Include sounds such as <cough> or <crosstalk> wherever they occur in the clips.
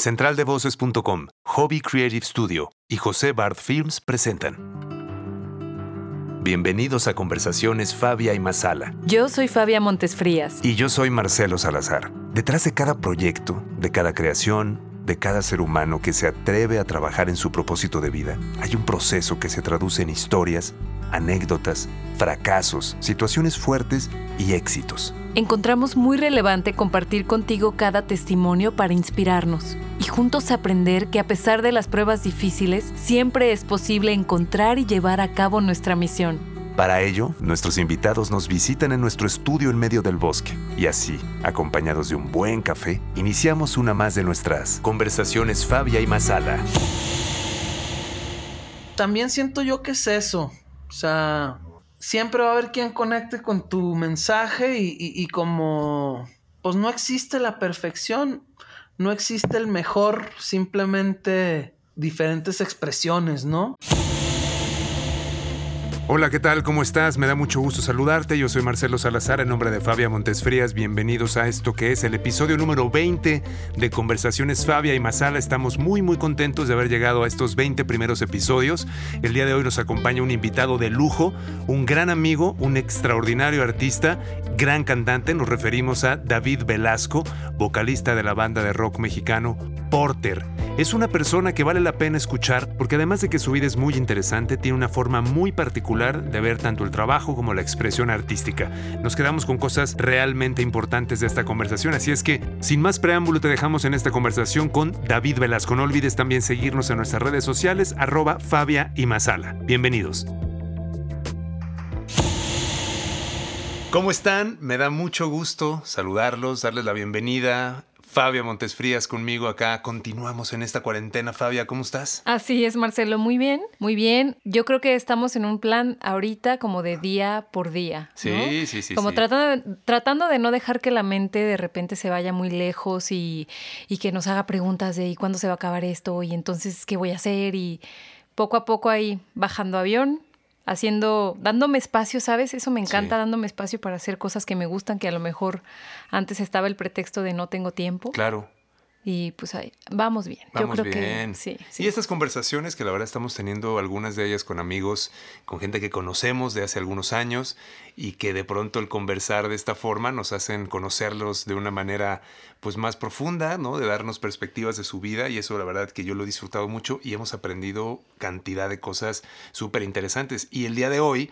Centraldevoces.com, Hobby Creative Studio y José Bard Films presentan. Bienvenidos a Conversaciones Fabia y Masala. Yo soy Fabia Montesfrías. Y yo soy Marcelo Salazar. Detrás de cada proyecto, de cada creación, de cada ser humano que se atreve a trabajar en su propósito de vida, hay un proceso que se traduce en historias, anécdotas, fracasos, situaciones fuertes y éxitos. Encontramos muy relevante compartir contigo cada testimonio para inspirarnos y juntos aprender que a pesar de las pruebas difíciles, siempre es posible encontrar y llevar a cabo nuestra misión. Para ello, nuestros invitados nos visitan en nuestro estudio en medio del bosque y así, acompañados de un buen café, iniciamos una más de nuestras conversaciones Fabia y Masala. También siento yo que es eso, o sea, siempre va a haber quien conecte con tu mensaje y, como pues no existe la perfección, no existe el mejor, simplemente diferentes expresiones, ¿no? Hola, ¿qué tal? ¿Cómo estás? Me da mucho gusto saludarte. Yo soy Marcelo Salazar en nombre de Fabia Montesfrías. Bienvenidos a esto que es el episodio número 20 de Conversaciones Fabia y Masala. Estamos muy muy contentos de haber llegado a estos 20 primeros episodios. El día de hoy nos acompaña un invitado de lujo, un gran amigo, un extraordinario artista, gran cantante. Nos referimos a David Velasco, vocalista de la banda de rock mexicano Porter. Es una persona que vale la pena escuchar porque además de que su vida es muy interesante, tiene una forma muy particular de ver tanto el trabajo como la expresión artística. Nos quedamos con cosas realmente importantes de esta conversación, así es que sin más preámbulo te dejamos en esta conversación con David Velasco. No olvides también seguirnos en nuestras redes sociales arroba Fabia y Masala. Bienvenidos. ¿Cómo están? Me da mucho gusto saludarlos, darles la bienvenida Fabia Montesfrías conmigo acá. Continuamos en esta cuarentena. Fabia, ¿cómo estás? Así es, Marcelo. Muy bien, muy bien. Yo creo que estamos en un plan ahorita como de día por día. Sí, sí, sí. Como Tratando, de, tratando de no dejar que la mente de repente se vaya muy lejos y, y que nos haga preguntas de ¿y cuándo se va a acabar esto? Y entonces, ¿qué voy a hacer? Y poco a poco ahí bajando avión, haciendo, dándome espacio, ¿sabes? Eso me encanta, dándome espacio para hacer cosas que me gustan, que a lo mejor antes estaba el pretexto de no tengo tiempo. Claro. Y pues ahí, vamos bien. Vamos Yo creo bien. Que, sí, Y estas conversaciones que la verdad estamos teniendo algunas de ellas con amigos, con gente que conocemos de hace algunos años y que de pronto el conversar de esta forma nos hacen conocerlos de una manera pues más profunda, ¿no? De darnos perspectivas de su vida y eso la verdad que yo lo he disfrutado mucho y hemos aprendido cantidad de cosas súper interesantes. Y el día de hoy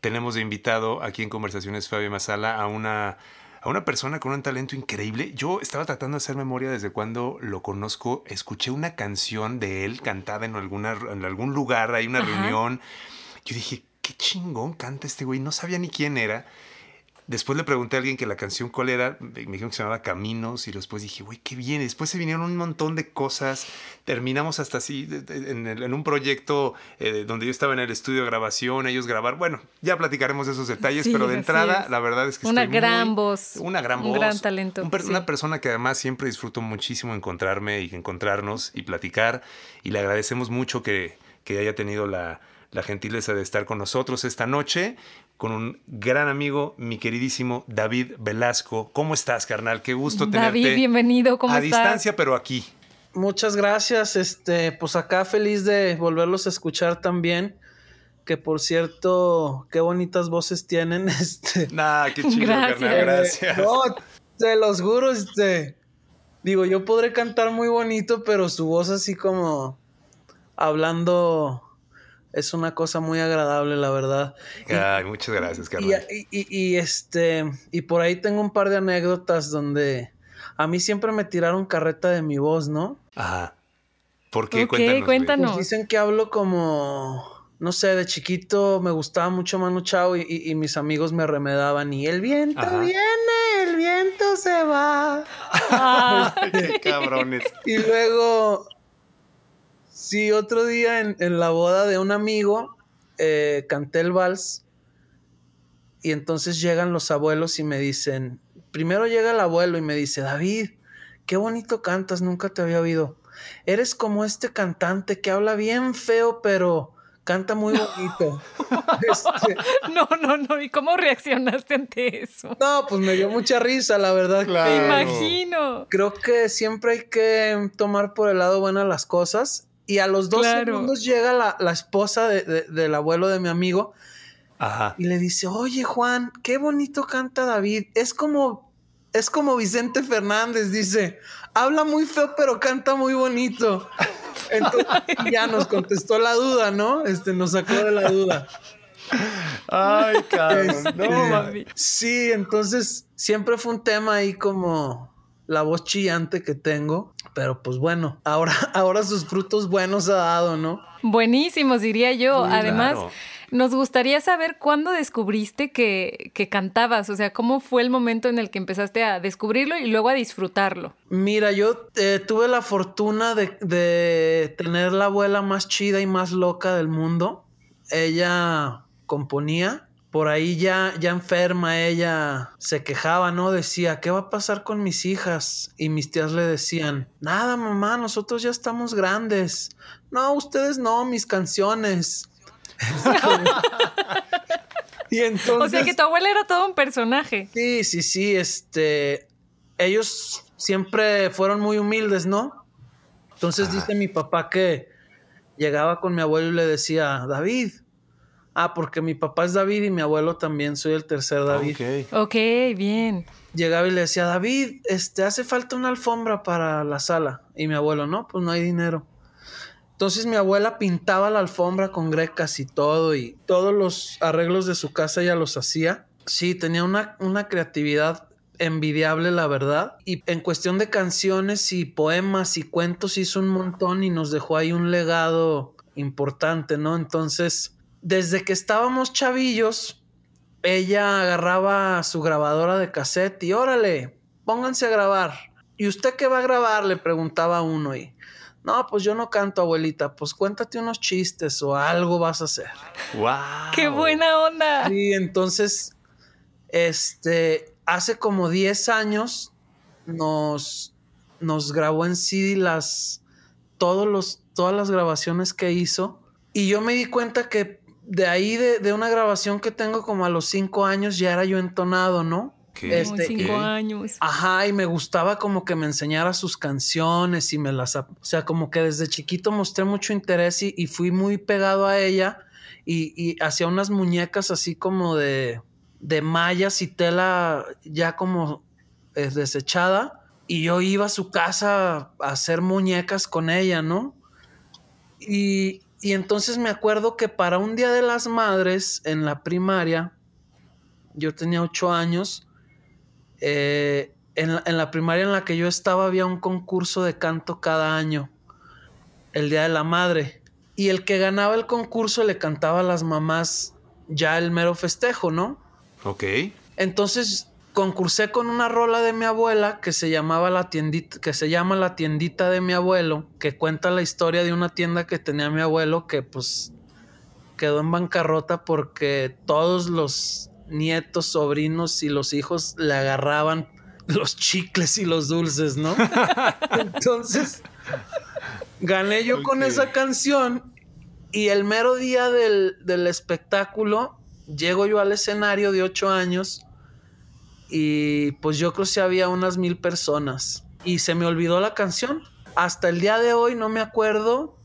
tenemos de invitado aquí en Conversaciones Fabio Masala a una a una persona con un talento increíble. Yo estaba tratando de hacer memoria desde cuando lo conozco. Escuché una canción de él cantada en, alguna, en algún lugar, hay una reunión. Yo dije, qué chingón canta este güey. No sabía ni quién era. Después le pregunté a alguien que la canción cuál era, me dijeron que se llamaba Caminos y después dije, güey, qué bien. Después se vinieron un montón de cosas, terminamos hasta así en, un proyecto eh, donde yo estaba en el estudio de grabación, ellos grabar. Bueno, ya platicaremos de esos detalles, pero de entrada la verdad es que... Una gran voz. Una gran voz. Un gran talento. Una persona que además siempre disfruto muchísimo encontrarme y encontrarnos y platicar y le agradecemos mucho que, que haya tenido la la gentileza de estar con nosotros esta noche con un gran amigo, mi queridísimo David Velasco. ¿Cómo estás, carnal? Qué gusto tenerte. David, bienvenido. ¿Cómo a distancia, pero aquí. Muchas gracias. Este, pues acá feliz de volverlos a escuchar también. Que por cierto, qué bonitas voces tienen. <laughs> Este. Nah, qué chido, gracias. carnal. Gracias. No, te los juro, este. Digo, yo podré cantar muy bonito, pero su voz así como hablando es una cosa muy agradable, la verdad. Ay, muchas gracias, Carmen. Y, este, y por ahí tengo un par de anécdotas donde a mí siempre me tiraron carreta de mi voz, ¿no? Ajá. ¿Por qué? cuéntanos. cuéntanos. Pues dicen que hablo como, no sé, de chiquito me gustaba mucho Manu Chao y, mis amigos me remedaban y el viento viene, el viento se va. <laughs> qué cabrones. Y luego Sí, otro día en, la boda de un amigo eh, canté el vals y entonces llegan los abuelos y me dicen, primero llega el abuelo y me dice, David, qué bonito cantas, nunca te había oído. Eres como este cantante que habla bien feo, pero canta muy bonito. <laughs> Este, no, no, no. ¿Y cómo reaccionaste ante eso? No, pues me dio mucha risa, la verdad. Me imagino. Creo que siempre hay que tomar por el lado bueno las cosas. Y a los dos segundos llega la, esposa del abuelo de mi amigo. Ajá. Y le dice, oye Juan, qué bonito canta David. Es como, es como Vicente Fernández, dice. Habla muy feo, pero canta muy bonito. <laughs> Entonces ya nos contestó la duda, ¿no? Este, nos sacó de la duda. Ay, cabrón. no, este, mami. Sí, entonces siempre fue un tema ahí como la voz chillante que tengo. Pero pues bueno, ahora, <laughs> ahora sus frutos buenos ha dado, ¿no? Buenísimos, diría yo. Además, nos gustaría saber cuándo descubriste que, cantabas, o sea, cómo fue el momento en el que empezaste a descubrirlo y luego a disfrutarlo. Mira, yo eh, tuve la fortuna de, tener la abuela más chida y más loca del mundo. Ella componía por ahí ya, ya enferma ella se quejaba, ¿no? Decía, ¿qué va a pasar con mis hijas? Y mis tías le decían, nada, mamá, nosotros ya estamos grandes. No, ustedes no, mis canciones. <laughs> y entonces, o sea que tu abuela era todo un personaje. Sí, sí, sí, este, ellos siempre fueron muy humildes, ¿no? Entonces dice mi papá que llegaba con mi abuelo y le decía, David, ah, porque mi papá es David y mi abuelo también, soy el tercer David. Ok, ok, bien. Llegaba y le decía, David, este, hace falta una alfombra para la sala. Y mi abuelo, no, pues no hay dinero. Entonces mi abuela pintaba la alfombra con grecas y todo, y todos los arreglos de su casa ella los hacía. Sí, tenía una, una creatividad envidiable, la verdad. Y en cuestión de canciones y poemas y cuentos hizo un montón y nos dejó ahí un legado importante, ¿no? Entonces, desde que estábamos chavillos, ella agarraba su grabadora de cassette y órale, pónganse a grabar. ¿Y usted qué va a grabar? Le preguntaba uno y no, pues yo no canto, abuelita. Pues cuéntate unos chistes o algo vas a hacer. ¡Wow! ¡Qué buena onda! Sí, entonces, este, hace como 10 años nos, nos grabó en CD las, todos los, todas las grabaciones que hizo. Y yo me di cuenta que de ahí, de, de una grabación que tengo como a los 5 años, ya era yo entonado, ¿no? Este, cinco años. Ajá, y me gustaba como que me enseñara sus canciones y me las... O sea, como que desde chiquito mostré mucho interés y, fui muy pegado a ella y, hacía unas muñecas así como de, de mallas y tela ya como eh, desechada. Y yo iba a su casa a hacer muñecas con ella, ¿no? Y, y entonces me acuerdo que para un Día de las Madres en la primaria, yo tenía ocho años, eh, en, la, primaria en la que yo estaba había un concurso de canto cada año, el Día de la Madre. Y el que ganaba el concurso le cantaba a las mamás ya el mero festejo, ¿no? Ok. Entonces concursé con una rola de mi abuela que se llamaba la tiendita, que se llama La tiendita de mi abuelo, que cuenta la historia de una tienda que tenía mi abuelo que pues quedó en bancarrota porque todos los nietos, sobrinos y los hijos le agarraban los chicles y los dulces, ¿no? <laughs> Entonces, gané yo con esa canción y el mero día del, del, espectáculo, llego yo al escenario de ocho años y pues yo creo que había unas mil personas y se me olvidó la canción. Hasta el día de hoy no me acuerdo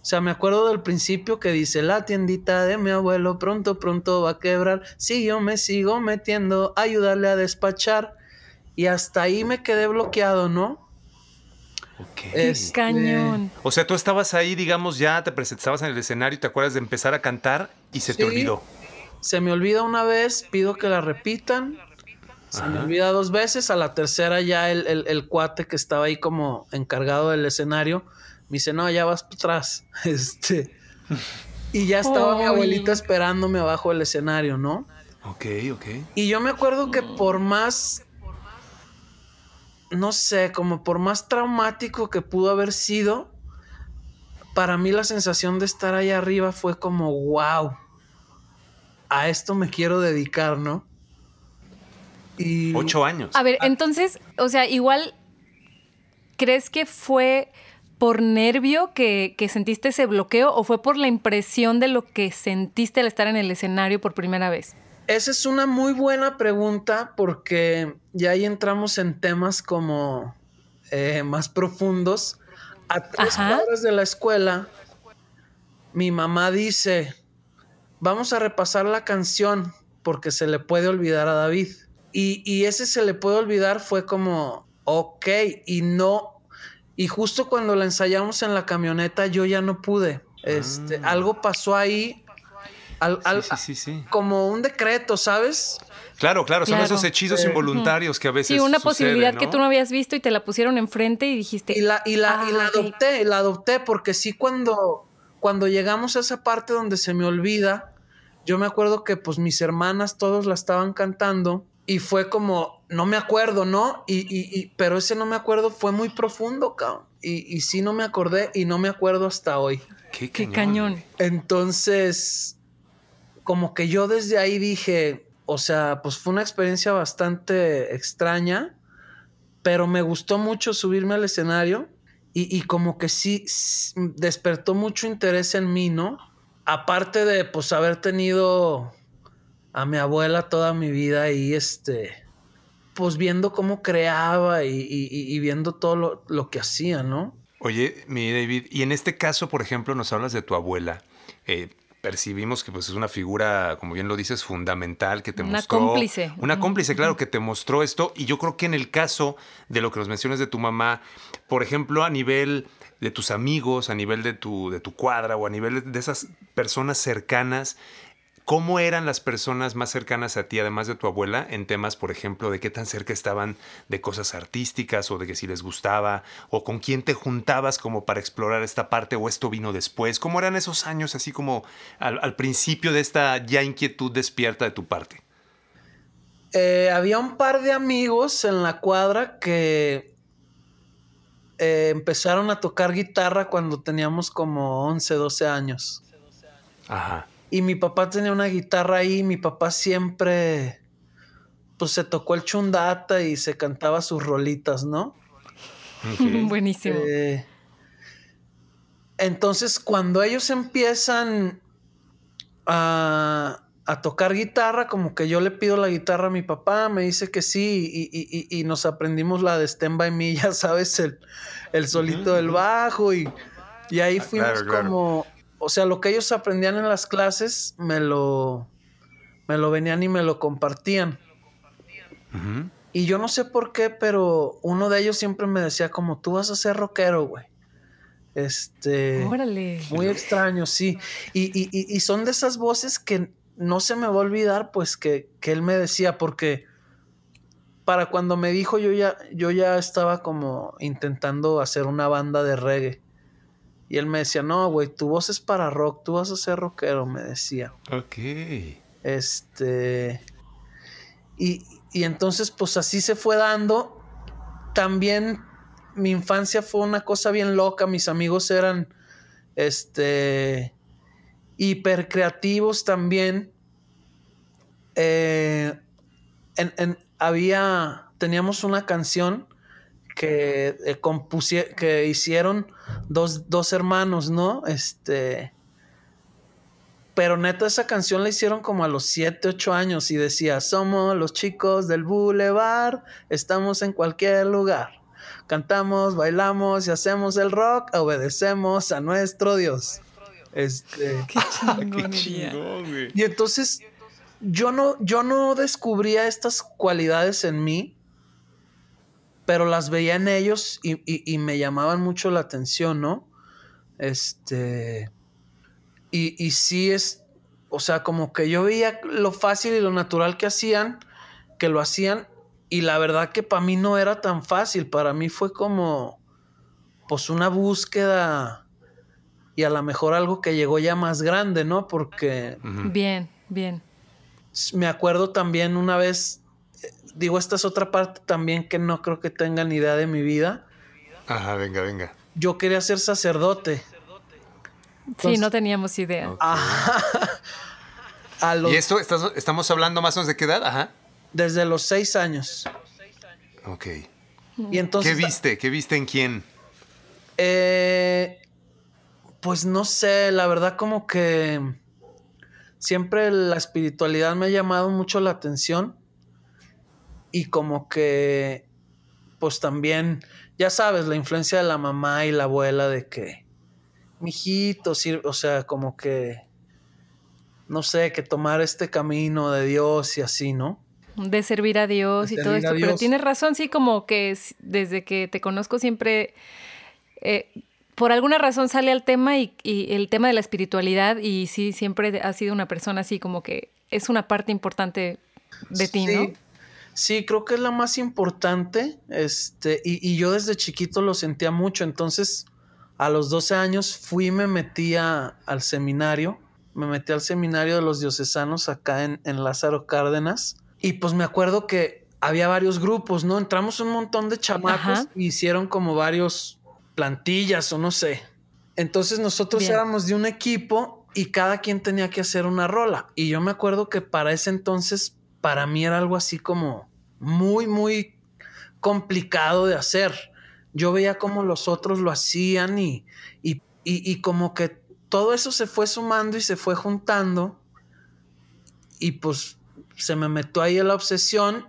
o sea, me acuerdo del principio que dice, la tiendita de mi abuelo pronto, pronto va a quebrar. Si yo me sigo metiendo, ayudarle a despachar. Y hasta ahí me quedé bloqueado, ¿no? Ok. Este, Cañón. O sea, tú estabas ahí, digamos, ya te presentabas en el escenario te acuerdas de empezar a cantar y se te olvidó. Se me olvida una vez, pido que la repitan. Se me olvida dos veces, a la tercera ya el, el cuate que estaba ahí como encargado del escenario me dice, no, ya vas atrás. <laughs> Este. Y ya estaba mi abuelita esperándome abajo del escenario, ¿no? Ok, ok. Y yo me acuerdo que por más. No sé, como por más traumático que pudo haber sido, para mí la sensación de estar ahí arriba fue como, wow, a esto me quiero dedicar, ¿no? Y... Ocho años. A ver, entonces, o sea, igual, ¿crees que fue por nervio que, que, sentiste ese bloqueo o fue por la impresión de lo que sentiste al estar en el escenario por primera vez? Esa es una muy buena pregunta porque ya ahí entramos en temas como eh, más profundos. A tres cuadras de la escuela, mi mamá dice, vamos a repasar la canción porque se le puede olvidar a David. Y, y ese se le puede olvidar fue como, ok, y no y justo cuando la ensayamos en la camioneta, yo ya no pude. Este, ah. Algo pasó ahí. sí, sí, sí, como un decreto, ¿sabes? Claro, claro, son esos hechizos involuntarios que a veces. Sí, una posibilidad que tú no habías visto y te la pusieron enfrente y dijiste. Y la, y la, y la ah, adopté, la adopté, porque sí, cuando, cuando llegamos a esa parte donde se me olvida, yo me acuerdo que pues mis hermanas todos la estaban cantando y fue como, no me acuerdo, ¿no? Y, y, pero ese no me acuerdo fue muy profundo, cabrón. Y, y sí no me acordé y no me acuerdo hasta hoy. Qué cañón. Entonces, como que yo desde ahí dije, o sea, pues fue una experiencia bastante extraña, pero me gustó mucho subirme al escenario y, y como que sí despertó mucho interés en mí, ¿no? Aparte de pues haber tenido a mi abuela toda mi vida y este, pues viendo cómo creaba y, viendo todo lo, que hacía, ¿no? Oye, mi David, y en este caso, por ejemplo, nos hablas de tu abuela. Eh, percibimos que pues, es una figura, como bien lo dices, fundamental que te mostró. Una cómplice. Una cómplice, claro, que te mostró esto. Y yo creo que en el caso de lo que nos mencionas de tu mamá, por ejemplo, a nivel de tus amigos, a nivel de tu, de tu cuadra o a nivel de esas personas cercanas, ¿Cómo eran las personas más cercanas a ti, además de tu abuela, en temas, por ejemplo, de qué tan cerca estaban de cosas artísticas o de que si les gustaba o con quién te juntabas como para explorar esta parte o esto vino después? ¿Cómo eran esos años así como al, principio de esta ya inquietud despierta de tu parte? Eh, había un par de amigos en la cuadra que eh, empezaron a tocar guitarra cuando teníamos como 11, 12 años. Ajá. Y mi papá tenía una guitarra ahí, mi papá siempre, pues se tocó el chundata y se cantaba sus rolitas, ¿no? <laughs> Buenísimo. Eh, entonces, cuando ellos empiezan a, tocar guitarra, como que yo le pido la guitarra a mi papá, me dice que sí, y, nos aprendimos la de Stand By Me, <laughs> ya sabes, el, el solito del bajo, y, y ahí ah, fuimos como o sea, lo que ellos aprendían en las clases me lo, me lo venían y me lo compartían. Y yo no sé por qué, pero uno de ellos siempre me decía como, tú vas a ser rockero, güey. Este... Órale. Muy extraño, sí. Y, son de esas voces que no se me va a olvidar, pues, que, que él me decía, porque para cuando me dijo yo ya, yo ya estaba como intentando hacer una banda de reggae. Y él me decía, no, güey, tu voz es para rock, tú vas a ser rockero, me decía. Ok. Este. Y, y entonces, pues así se fue dando. También mi infancia fue una cosa bien loca. Mis amigos eran, este, hiper creativos también. Eh, en, había, teníamos una canción que, eh, que hicieron dos, dos, hermanos, ¿no? Este. Pero neta, esa canción la hicieron como a los 7, 8 años y decía: Somos los chicos del Boulevard, estamos en cualquier lugar. Cantamos, bailamos y hacemos el rock, obedecemos a nuestro Dios. Este. Qué <laughs> chingón, Y entonces yo no, yo no descubría estas cualidades en mí pero las veía en ellos y, me llamaban mucho la atención, ¿no? Este. Y, y sí es. O sea, como que yo veía lo fácil y lo natural que hacían, que lo hacían, y la verdad que para mí no era tan fácil. Para mí fue como. Pues una búsqueda. Y a lo mejor algo que llegó ya más grande, ¿no? Porque. Bien, bien. Me acuerdo también una vez digo, esta es otra parte también que no creo que tengan idea de mi vida. Ajá, venga, venga. Yo quería ser sacerdote. sí, no teníamos idea. <laughs> ¿Y esto estamos hablando más o menos de qué edad? Ajá. Desde los seis años. Ok. Y entonces, ¿Qué viste? ¿Qué viste en quién? Eh, Pues no sé, la verdad como que siempre la espiritualidad me ha llamado mucho la atención y como que pues también, ya sabes, la influencia de la mamá y la abuela de que, mijito, o sea, como que, no sé, que tomar este camino de Dios y así, ¿no? De servir a Dios y todo esto. Pero tienes razón, sí, como que desde que te conozco siempre, eh, por alguna razón sale al tema y, el tema de la espiritualidad y sí, siempre has sido una persona así como que es una parte importante de ti, ¿no? Sí, creo que es la más importante. Este, y, yo desde chiquito lo sentía mucho. Entonces, a los 12 años fui y me metí al seminario. Me metí al seminario de los diocesanos acá en, Lázaro Cárdenas. Y pues me acuerdo que había varios grupos, ¿no? Entramos un montón de chamacos y hicieron como varios plantillas o no sé. Entonces nosotros éramos de un equipo y cada quien tenía que hacer una rola. Y yo me acuerdo que para ese entonces, para mí era algo así como muy, muy complicado de hacer. Yo veía cómo los otros lo hacían y, y, como que todo eso se fue sumando y se fue juntando y pues se me metió ahí la obsesión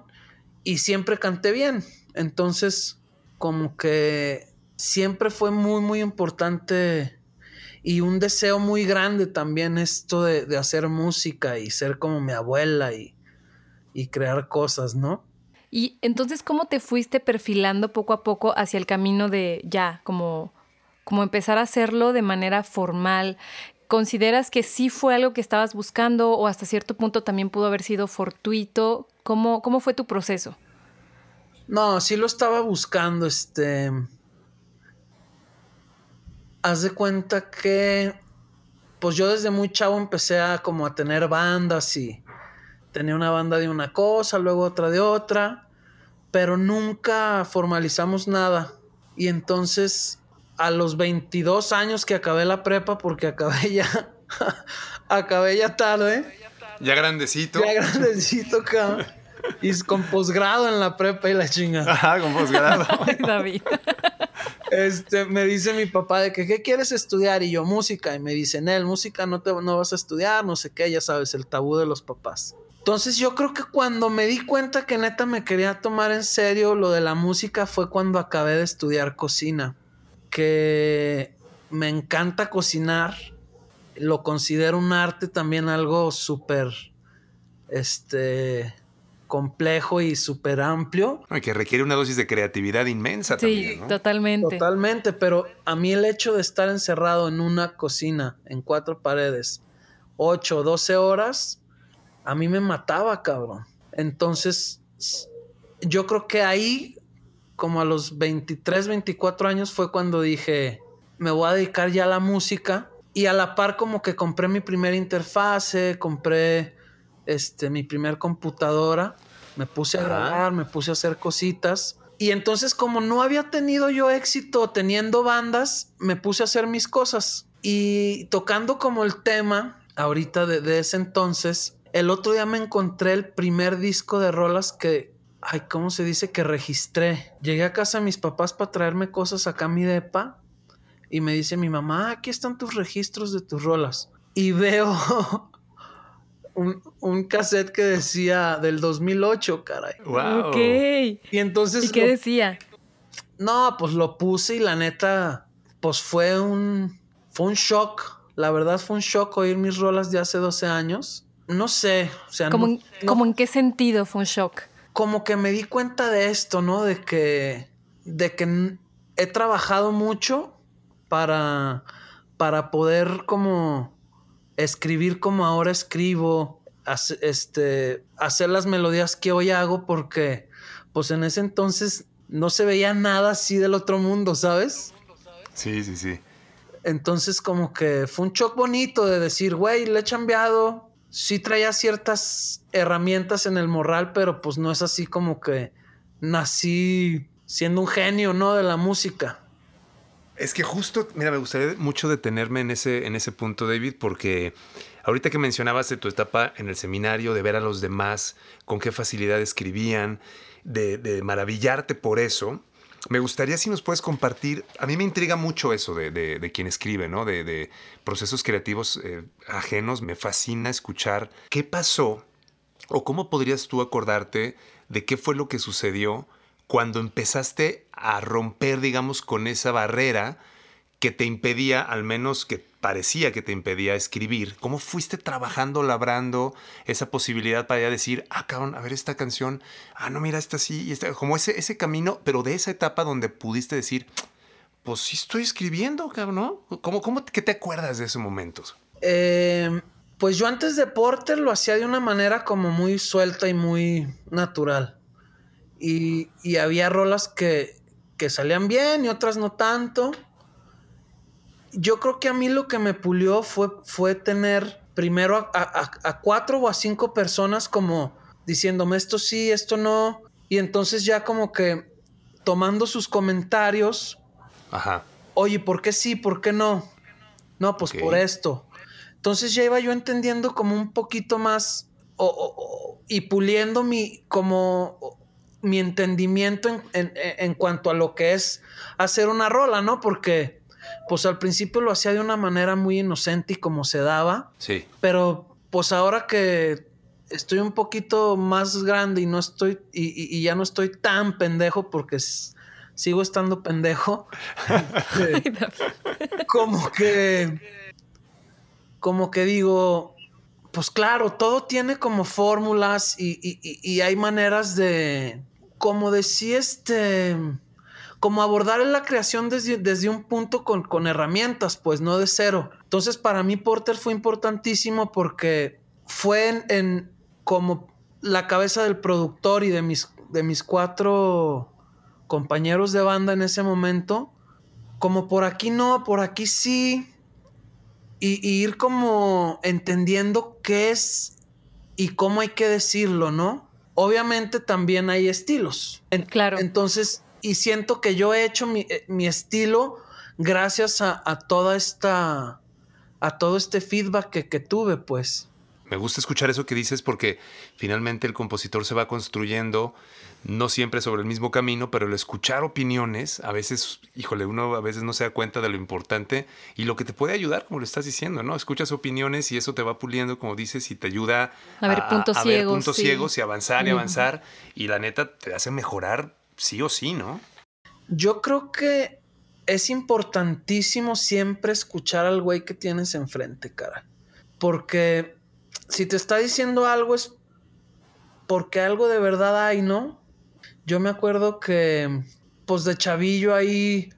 y siempre canté bien. Entonces, como que siempre fue muy, muy importante y un deseo muy grande también esto de, hacer música y ser como mi abuela y, y crear cosas, ¿no? Y entonces, ¿cómo te fuiste perfilando poco a poco hacia el camino de ya, como, como empezar a hacerlo de manera formal? ¿Consideras que sí fue algo que estabas buscando o hasta cierto punto también pudo haber sido fortuito? ¿Cómo, cómo fue tu proceso? No, sí lo estaba buscando, este... Haz de cuenta que, pues yo desde muy chavo empecé a como a tener bandas y tenía una banda de una cosa, luego otra de otra, pero nunca formalizamos nada. Y entonces a los 22 años que acabé la prepa, porque acabé ya, <laughs> acabé ya tarde. Ya grandecito. Ya grandecito, cabrón. Y con posgrado en la prepa y la chinga. <laughs> Ajá, con posgrado. <laughs> David. Este, me dice mi papá de que, ¿qué quieres estudiar? Y yo, música. Y me dice, Nel, música no, te, no vas a estudiar, no sé qué, ya sabes, el tabú de los papás. Entonces yo creo que cuando me di cuenta que neta me quería tomar en serio lo de la música fue cuando acabé de estudiar cocina. Que me encanta cocinar. Lo considero un arte también algo súper, este, complejo y súper amplio. que requiere una dosis de creatividad inmensa sí, también. totalmente. Totalmente, pero a mí el hecho de estar encerrado en una cocina, en cuatro paredes, 8 o 12 horas, a mí me mataba, cabrón. Entonces, yo creo que ahí, como a los 23, 24 años, fue cuando dije, me voy a dedicar ya a la música. Y a la par como que compré mi primera interfase, compré este, mi primer computadora, me puse a grabar, me puse a hacer cositas. Y entonces como no había tenido yo éxito teniendo bandas, me puse a hacer mis cosas. Y tocando como el tema ahorita de, de ese entonces, el otro día me encontré el primer disco de rolas que, ay, ¿cómo se dice? Que registré. Llegué a casa de mis papás para traerme cosas acá a mi depa y me dice mi mamá, ah, aquí están tus registros de tus rolas. Y <laughs> veo un, un, cassette que decía del 2008, caray. Wow. Ok. Y entonces... ¿Y qué decía? No, pues lo puse y la neta, pues fue un, fue un shock. La verdad fue un shock oír mis rolas de hace 12 años no sé, o sea, ¿Cómo, en qué sentido fue un shock? Como que me di cuenta de esto, ¿no? De que, de que he trabajado mucho para, para poder como escribir como ahora escribo, este, hacer las melodías que hoy hago porque pues en ese entonces no se veía nada así del otro mundo, ¿sabes? Sí, sí, sí. Entonces como que fue un shock bonito de decir, güey, le he cambiado sí traía ciertas herramientas en el morral, pero pues no es así como que nací siendo un genio, ¿no? De la música. Es que justo, mira, me gustaría mucho detenerme en ese, en ese punto, David, porque ahorita que mencionabas de tu etapa en el seminario, de ver a los demás con qué facilidad escribían, de, de maravillarte por eso, Me gustaría si nos puedes compartir, a mí me intriga mucho eso de, quien escribe, ¿no? De, procesos creativos eh, ajenos, me fascina escuchar qué pasó o cómo podrías tú acordarte de qué fue lo que sucedió cuando empezaste a romper, digamos, con esa barrera que te impedía, al menos que parecía que te impedía escribir, ¿cómo fuiste trabajando, labrando esa posibilidad para ya decir, ah, cabrón, a ver esta canción, ah, no, mira, esta sí, y esta, como ese, ese camino, pero de esa etapa donde pudiste decir, pues sí estoy escribiendo, cabrón, ¿no? ¿Cómo, cómo, ¿Qué te acuerdas de esos momentos? Em, pues yo antes de Porter lo hacía de una manera como muy suelta y muy natural. Y, y había rolas que, que salían bien y otras no tanto yo creo que a mí lo que me pulió fue, fue tener primero a, cuatro o a cinco personas como diciéndome esto sí, esto no. Y entonces ya como que tomando sus comentarios. Ajá. Oye, ¿por qué sí? ¿Por qué no? No, pues por esto. Entonces ya iba yo entendiendo como un poquito más y puliendo mi, como mi entendimiento en, en, cuanto a lo que es hacer una rola, ¿no? Porque pues al principio lo hacía de una manera muy inocente y como se daba. Sí. Pero pues ahora que estoy un poquito más grande y no estoy, y, ya no estoy tan pendejo porque sigo estando pendejo. <laughs> como que, como que digo, pues claro, todo tiene como fórmulas y, y hay maneras de, como decía este como abordar la creación desde, un punto con, herramientas, pues no de cero. Entonces para mí Porter fue importantísimo porque fue en, como la cabeza del productor y de mis, de mis cuatro compañeros de banda en ese momento, como por aquí no, por aquí sí, y, ir como entendiendo qué es y cómo hay que decirlo, ¿no? Obviamente también hay estilos. claro. Entonces, y siento que yo he hecho mi, eh, estilo gracias a, toda esta, a todo este feedback que, que tuve, pues. Me gusta escuchar eso que dices porque finalmente el compositor se va construyendo no siempre sobre el mismo camino, pero el escuchar opiniones, a veces, híjole, uno a veces no se da cuenta de lo importante y lo que te puede ayudar, como lo estás diciendo, ¿no? Escuchas opiniones y eso te va puliendo, como dices, y te ayuda a ver puntos ciegos. puntos ciegos y avanzar y avanzar. Y la neta te hace mejorar sí o sí, ¿no? Yo creo que es importantísimo siempre escuchar al güey que tienes enfrente, cara. Porque si te está diciendo algo es porque algo de verdad hay, ¿no? Yo me acuerdo que, pues de chavillo ahí,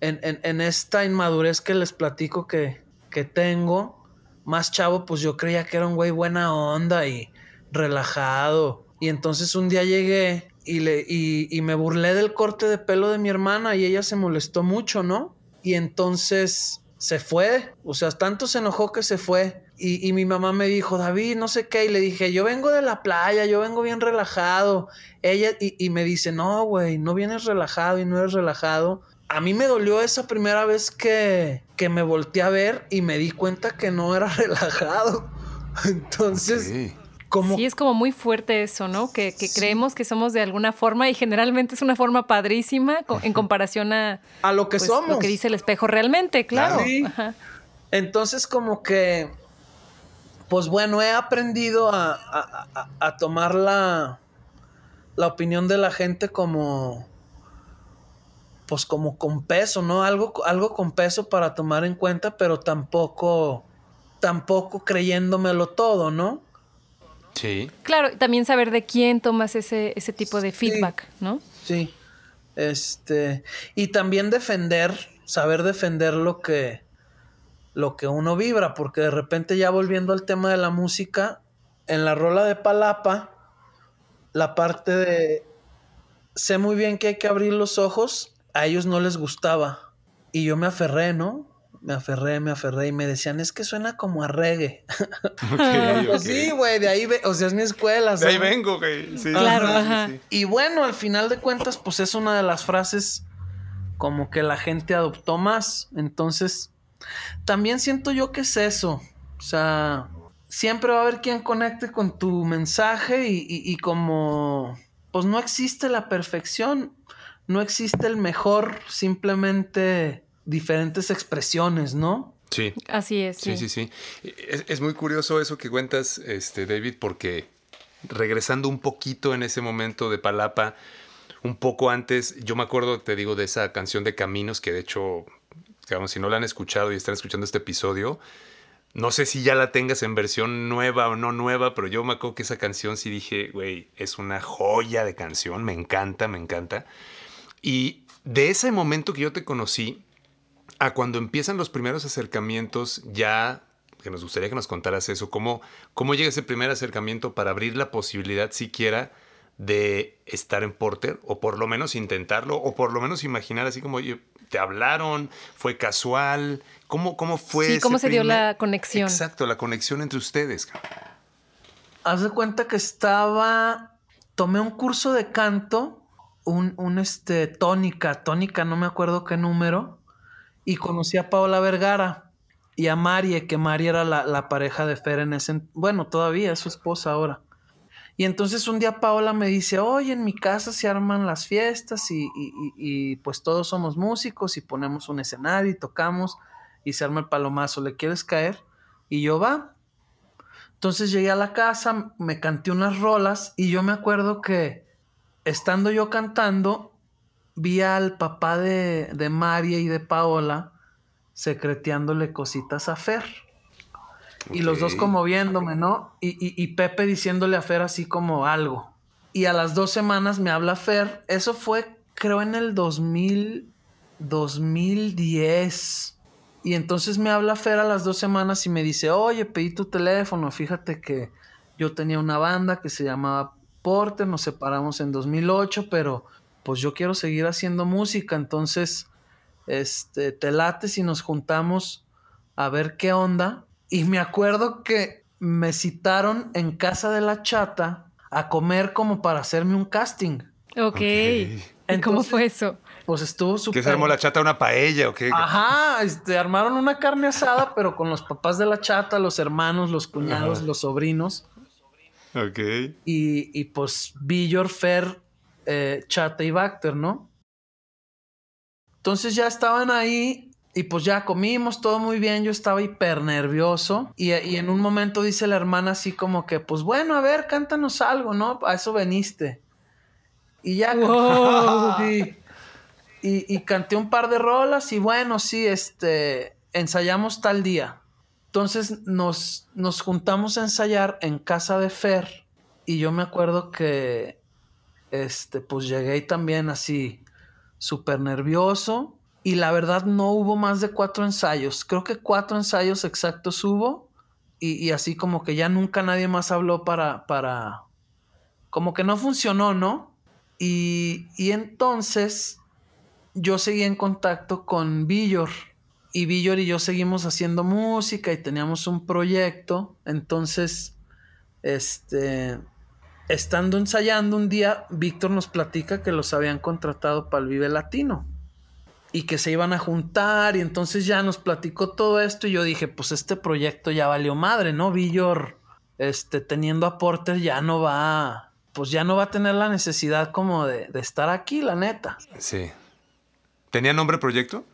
en, esta inmadurez que les platico que, que tengo, más chavo, pues yo creía que era un güey buena onda y relajado. Y entonces un día llegué y, le, y, me burlé del corte de pelo de mi hermana y ella se molestó mucho, ¿no? Y entonces se fue, o sea, tanto se enojó que se fue. Y, mi mamá me dijo, David, no sé qué, y le dije, yo vengo de la playa, yo vengo bien relajado. Ella, y, me dice, no, güey, no vienes relajado y no eres relajado. A mí me dolió esa primera vez que, que me volteé a ver y me di cuenta que no era <laughs> relajado. Entonces, Sí, es como muy fuerte eso, ¿no? Que, creemos que somos de alguna forma y generalmente es una forma padrísima en comparación a... A lo que pues, somos. Lo que dice el espejo realmente, claro. Entonces como que, pues bueno, he aprendido a, tomar la, la opinión de la gente como pues como con peso, ¿no? Algo, algo con peso para tomar en cuenta, pero tampoco, tampoco creyéndomelo todo, ¿no? Sí. Claro, también saber de quién tomas ese, ese tipo de feedback, ¿no? Sí. Este. Y también defender, saber defender lo que. lo que uno vibra. Porque de repente, ya volviendo al tema de la música, en la rola de Palapa, la parte de. Sé muy bien que hay que abrir los ojos. A ellos no les gustaba. Y yo me aferré, ¿no? Me aferré, me aferré y me decían, es que suena como a reggae. Pues sí, güey, de ahí, o sea, es mi escuela. De ahí vengo, güey. Sí. Claro, ajá. Y bueno, al final de cuentas, pues es una de las frases como que la gente adoptó más. Entonces, también siento yo que es eso. O sea, siempre va a haber quien conecte con tu mensaje y, y como, pues no existe la perfección. no existe el mejor, simplemente diferentes expresiones, ¿no? Sí. Así es. Sí, sí, sí. Es, muy curioso eso que cuentas, este, David, porque regresando un poquito en ese momento de Palapa, un poco antes, yo me acuerdo, te digo, de esa canción de Caminos, que de hecho, digamos, si no la han escuchado y están escuchando este episodio, no sé si ya la tengas en versión nueva o no nueva, pero yo me acuerdo que esa canción sí dije, güey, es una joya de canción, me encanta, me encanta. Y de ese momento que yo te conocí, a cuando empiezan los primeros acercamientos, ya que nos gustaría que nos contaras eso, cómo, cómo llega ese primer acercamiento para abrir la posibilidad siquiera de estar en Porter, o por lo menos intentarlo, o por lo menos imaginar así como, te hablaron, fue casual, ¿cómo, cómo fue? Sí, ¿cómo se dio la conexión? Exacto, la conexión entre ustedes. Haz de cuenta que estaba, tomé un curso de canto, un, un este, tónica, tónica, no me acuerdo qué número, y conocí a Paola Vergara y a Marie, que Marie era la, la pareja de Fer en ese, bueno, todavía es su esposa ahora. Y entonces un día Paola me dice, oye, en mi casa se arman las fiestas y, pues todos somos músicos y ponemos un escenario y tocamos y se arma el palomazo, ¿le quieres caer? Y yo va. Entonces llegué a la casa, me canté unas rolas y yo me acuerdo que estando yo cantando, vi al papá de, de María y de Paola secreteándole cositas a Fer. Y los dos como viéndome, ¿no? Y, Pepe diciéndole a Fer así como algo. Y a las dos semanas me habla Fer. Eso fue, creo, en el 2000, 2010. Y entonces me habla Fer a las dos semanas y me dice, oye, pedí tu teléfono. Fíjate que yo tenía una banda que se llamaba Porter. Nos separamos en 2008, pero pues yo quiero seguir haciendo música. Entonces, este, te late si nos juntamos a ver qué onda y me acuerdo que me citaron en casa de la chata a comer como para hacerme un casting. Ok. ¿Cómo fue eso? Pues estuvo súper. ¿Qué se armó la chata una paella o qué? Ajá, este, armaron una carne asada, pero con los papás de la chata, los hermanos, los cuñados, los sobrinos. Ok. Y, y pues Villor, Fer, eh, Chata y Bacter, ¿no? Entonces ya estaban ahí y pues ya comimos todo muy bien, yo estaba hiper nervioso y, en un momento dice la hermana así como que, pues bueno, a ver, cántanos algo, ¿no? A eso veniste. Y ya... <laughs> y, canté un par de rolas y bueno, sí, este, ensayamos tal día. Entonces nos, nos juntamos a ensayar en casa de Fer y yo me acuerdo que, este, pues llegué también así, súper nervioso y la verdad no hubo más de cuatro ensayos. Creo que cuatro ensayos exactos hubo. Y, así como que ya nunca nadie más habló para, para... Como que no funcionó, ¿no? Y, y entonces yo seguí en contacto con Villor. Y Villor y yo seguimos haciendo música y teníamos un proyecto. Entonces, este... Estando ensayando un día, Víctor nos platica que los habían contratado para el Vive Latino y que se iban a juntar y entonces ya nos platicó todo esto y yo dije, pues este proyecto ya valió madre, ¿no? Villor, este, teniendo aportes ya no va, pues ya no va a tener la necesidad como de, estar aquí, la neta. Sí. ¿Tenía nombre proyecto?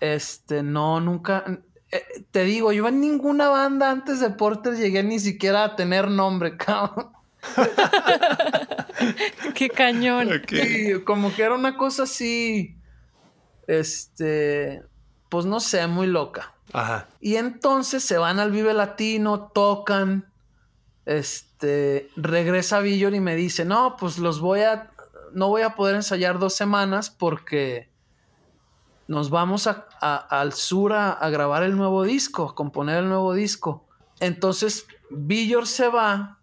Este, no, nunca. Eh, te digo, yo en ninguna banda antes de Porter llegué ni siquiera a tener nombre, <laughs> cabrón. <laughs> Qué cañón. como que era una cosa así este, pues no sé, muy loca. Ajá. Y entonces se van al Vive Latino, tocan, este, regresa Villor y me dice, no, pues los voy a, no voy a poder ensayar dos semanas porque nos vamos a, al sur a, a, grabar el nuevo disco, a componer el nuevo disco. Entonces Villor se va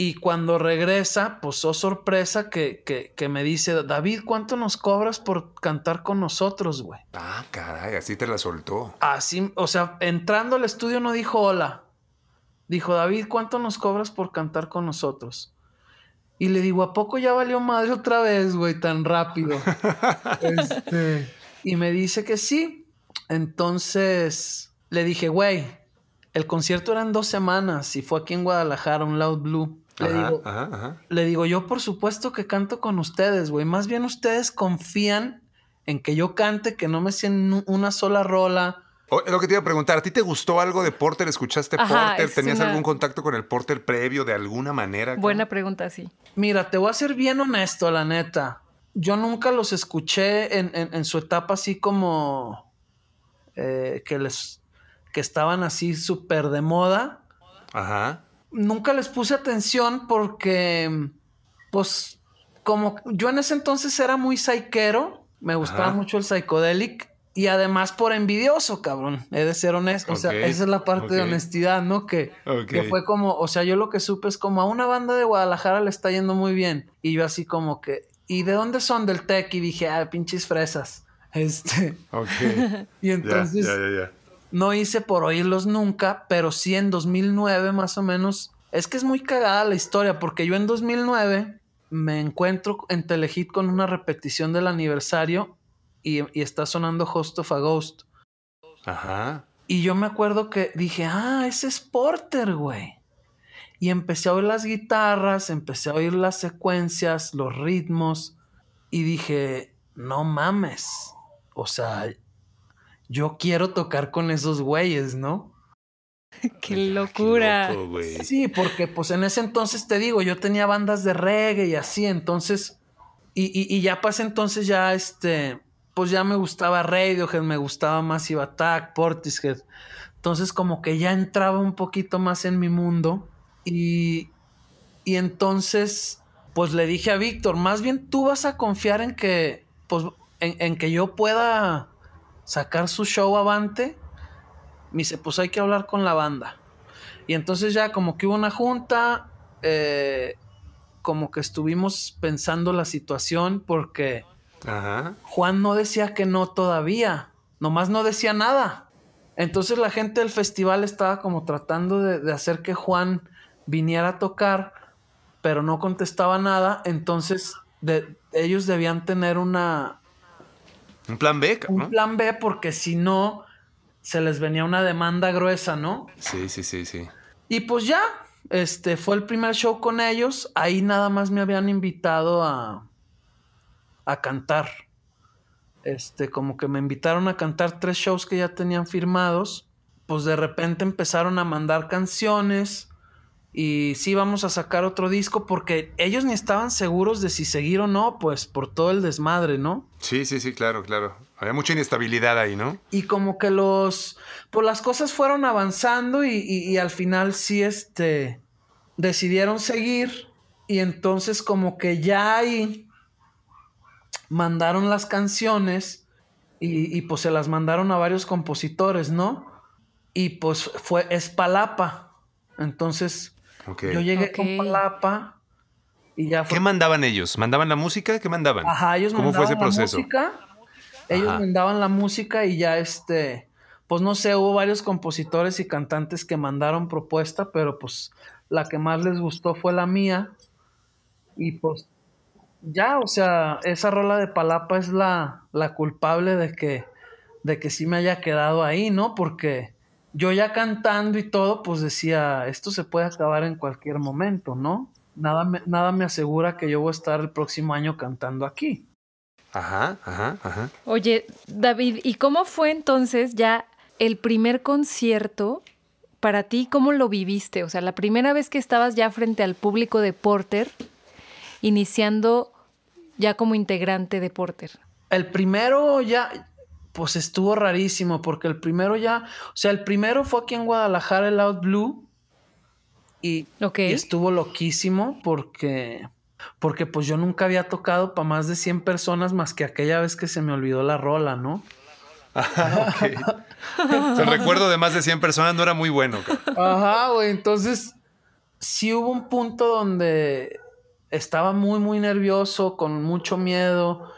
y cuando regresa, pues oh sorpresa que, que, me dice, David, ¿cuánto nos cobras por cantar con nosotros, güey? Ah, caray, así te la soltó. Así, o sea, entrando al estudio no dijo hola. Dijo, David, ¿cuánto nos cobras por cantar con nosotros? Y le digo, ¿a poco ya valió madre otra vez, güey, tan rápido? <laughs> este, y me dice que sí. Entonces le dije, güey, el concierto eran dos semanas y fue aquí en Guadalajara, un Loud Blue. Le, digo, le digo, yo por supuesto que canto con ustedes, güey. Más bien ustedes confían en que yo cante, que no me sienten una sola rola. lo que te iba a preguntar, ¿a ti te gustó algo de Porter? ¿Escuchaste Porter? ¿Tenías algún contacto con el Porter previo de alguna manera? Buena pregunta, sí. Mira, te voy a ser bien honesto, la neta. Yo nunca los escuché en, su etapa así como eh, que les que estaban así súper de moda. Ajá. Nunca les puse atención porque, pues, como yo en ese entonces era muy psychero, me gustaba mucho el psychedelic y además por envidioso, cabrón. He de ser honesto. O sea, esa es la parte de honestidad, ¿no? Que, que, fue como, o sea, yo lo que supe es como a una banda de Guadalajara le está yendo muy bien. Y yo así como que, ¿y de dónde son del tech? Y dije, ah, pinches fresas. <laughs> Este. Ok. <laughs> y entonces. No hice por oírlos nunca, pero sí en 2009 más o menos. Es que es muy cagada la historia, porque yo en 2009 me encuentro en Telehit con una repetición del aniversario y, está sonando Host of a Ghost. Ajá. Y yo me acuerdo que dije, ah, ese es Porter, güey. Y empecé a oír las guitarras, empecé a oír las secuencias, los ritmos. Y dije, no mames. O sea, yo quiero tocar con esos güeyes, ¿no? <laughs> Qué locura. sí, porque pues en ese entonces te digo, yo tenía bandas de reggae y así, entonces, y, y, ya pasé entonces ya este, pues ya me gustaba Radiohead, me gustaba Massive Attack, Portishead. Entonces como que ya entraba un poquito más en mi mundo y, y entonces pues le dije a Víctor, más bien tú vas a confiar en que, pues, en, en que yo pueda sacar su show avante me dice, pues hay que hablar con la banda. Y entonces ya como que hubo una junta, eh, como que estuvimos pensando la situación porque Juan no decía que no todavía, nomás no decía nada. Entonces la gente del festival estaba como tratando de, hacer que Juan viniera a tocar, pero no contestaba nada. Entonces ellos debían tener una... Un plan B, Un plan B porque si no se les venía una demanda gruesa, ¿no? Sí, sí, sí, sí. Y pues ya, este fue el primer show con ellos. Ahí nada más me habían invitado a, a cantar. Este, como que me invitaron a cantar tres shows que ya tenían firmados. Pues de repente empezaron a mandar canciones. Y sí, vamos a sacar otro disco porque ellos ni estaban seguros de si seguir o no, pues por todo el desmadre, ¿no? Sí, sí, sí, claro, claro. Había mucha inestabilidad ahí, ¿no? Y como que los, pues las cosas fueron avanzando y, al final sí, este, decidieron seguir y entonces como que ya ahí mandaron las canciones y, y pues se las mandaron a varios compositores, ¿no? Y pues fue Espalapa. Entonces yo llegué con Palapa y ya fue. ¿Qué mandaban ellos? ¿Mandaban la música? ¿Qué mandaban? Ajá, ellos ¿Cómo fue ese proceso? La música. Ellos mandaban la música y ya este. Pues no sé, hubo varios compositores y cantantes que mandaron propuesta, pero pues la que más les gustó fue la mía. Y pues ya, o sea, esa rola de Palapa es la, la culpable de que, de que sí me haya quedado ahí, ¿no? Porque yo ya cantando y todo, pues decía, esto se puede acabar en cualquier momento, ¿no? Nada me, nada me asegura que yo voy a estar el próximo año cantando aquí. Ajá, ajá, ajá. Oye, David, ¿y cómo fue entonces ya el primer concierto para ti? ¿Cómo lo viviste? O sea, la primera vez que estabas ya frente al público de Porter, iniciando ya como integrante de Porter. El primero ya, pues estuvo rarísimo porque el primero ya, o sea, el primero fue aquí en Guadalajara, el Out Blue, y, estuvo loquísimo porque, porque pues yo nunca había tocado para más de 100 personas más que aquella vez que se me olvidó la rola, ¿no? Ah, el recuerdo de más de 100 personas no era muy bueno. Ajá, güey, entonces sí hubo un punto donde estaba muy, muy nervioso, con mucho miedo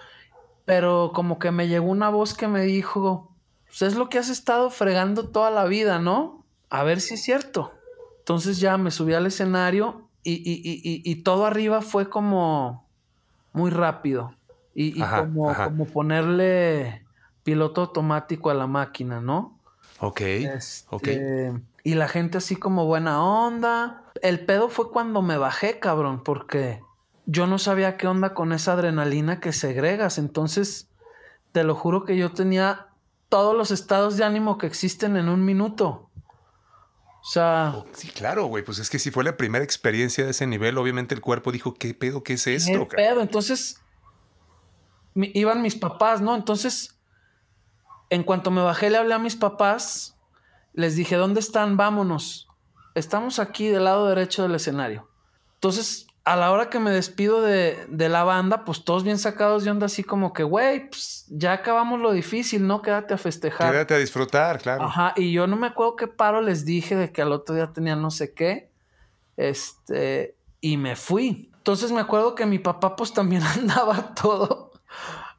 pero como que me llegó una voz que me dijo, pues es lo que has estado fregando toda la vida, ¿no? A ver si es cierto. Entonces ya me subí al escenario y, y, y, y todo arriba fue como muy rápido. Y, como, como ponerle piloto automático a la máquina, ¿no? Ok. ok. Este, y la gente así como buena onda. El pedo fue cuando me bajé, cabrón, porque yo no sabía qué onda con esa adrenalina que segregas. Entonces, te lo juro que yo tenía todos los estados de ánimo que existen en un minuto. O sea. Oh, sí, claro, güey. Pues es que si fue la primera experiencia de ese nivel, obviamente el cuerpo dijo, ¿qué pedo? ¿Qué es esto? ¿Qué pedo? Entonces, iban mis papás, ¿no? Entonces, en cuanto me bajé, le hablé a mis papás. Les dije, ¿dónde están? Vámonos. Estamos aquí del lado derecho del escenario. Entonces, a la hora que me despido de, la banda, pues todos bien sacados de onda, así como que, güey, pues ya acabamos lo difícil, ¿no? Quédate a festejar. Quédate a disfrutar, claro. Ajá, y yo no me acuerdo qué paro les dije de que al otro día tenía no sé qué. Este, y me fui. Entonces me acuerdo que mi papá, pues también <laughs> andaba todo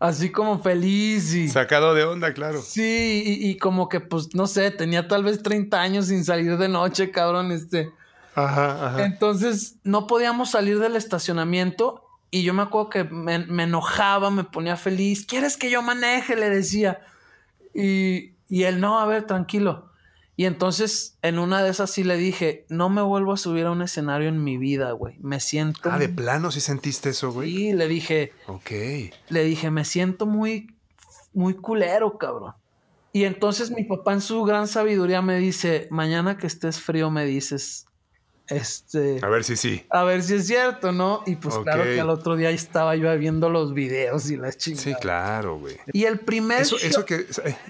así como feliz y. Sacado de onda, claro. Sí, y, y como que, pues, no sé, tenía tal vez 30 años sin salir de noche, cabrón, este. Ajá, ajá. Entonces no podíamos salir del estacionamiento y yo me acuerdo que me, enojaba, me ponía feliz. ¿Quieres que yo maneje? Le decía. Y, y él, no, a ver, tranquilo. Y entonces en una de esas sí le dije, no me vuelvo a subir a un escenario en mi vida, güey. Me siento... Ah, de plano sí sentiste eso, güey. Sí, le dije... Ok. Le dije, me siento muy, muy culero, cabrón. Y entonces mi papá en su gran sabiduría me dice, mañana que estés frío me dices, este. A ver si sí. A ver si es cierto, ¿no? Y pues claro que al otro día estaba yo viendo los videos y las chingadas. Sí, claro, güey. Y el primer. Eso, eso que.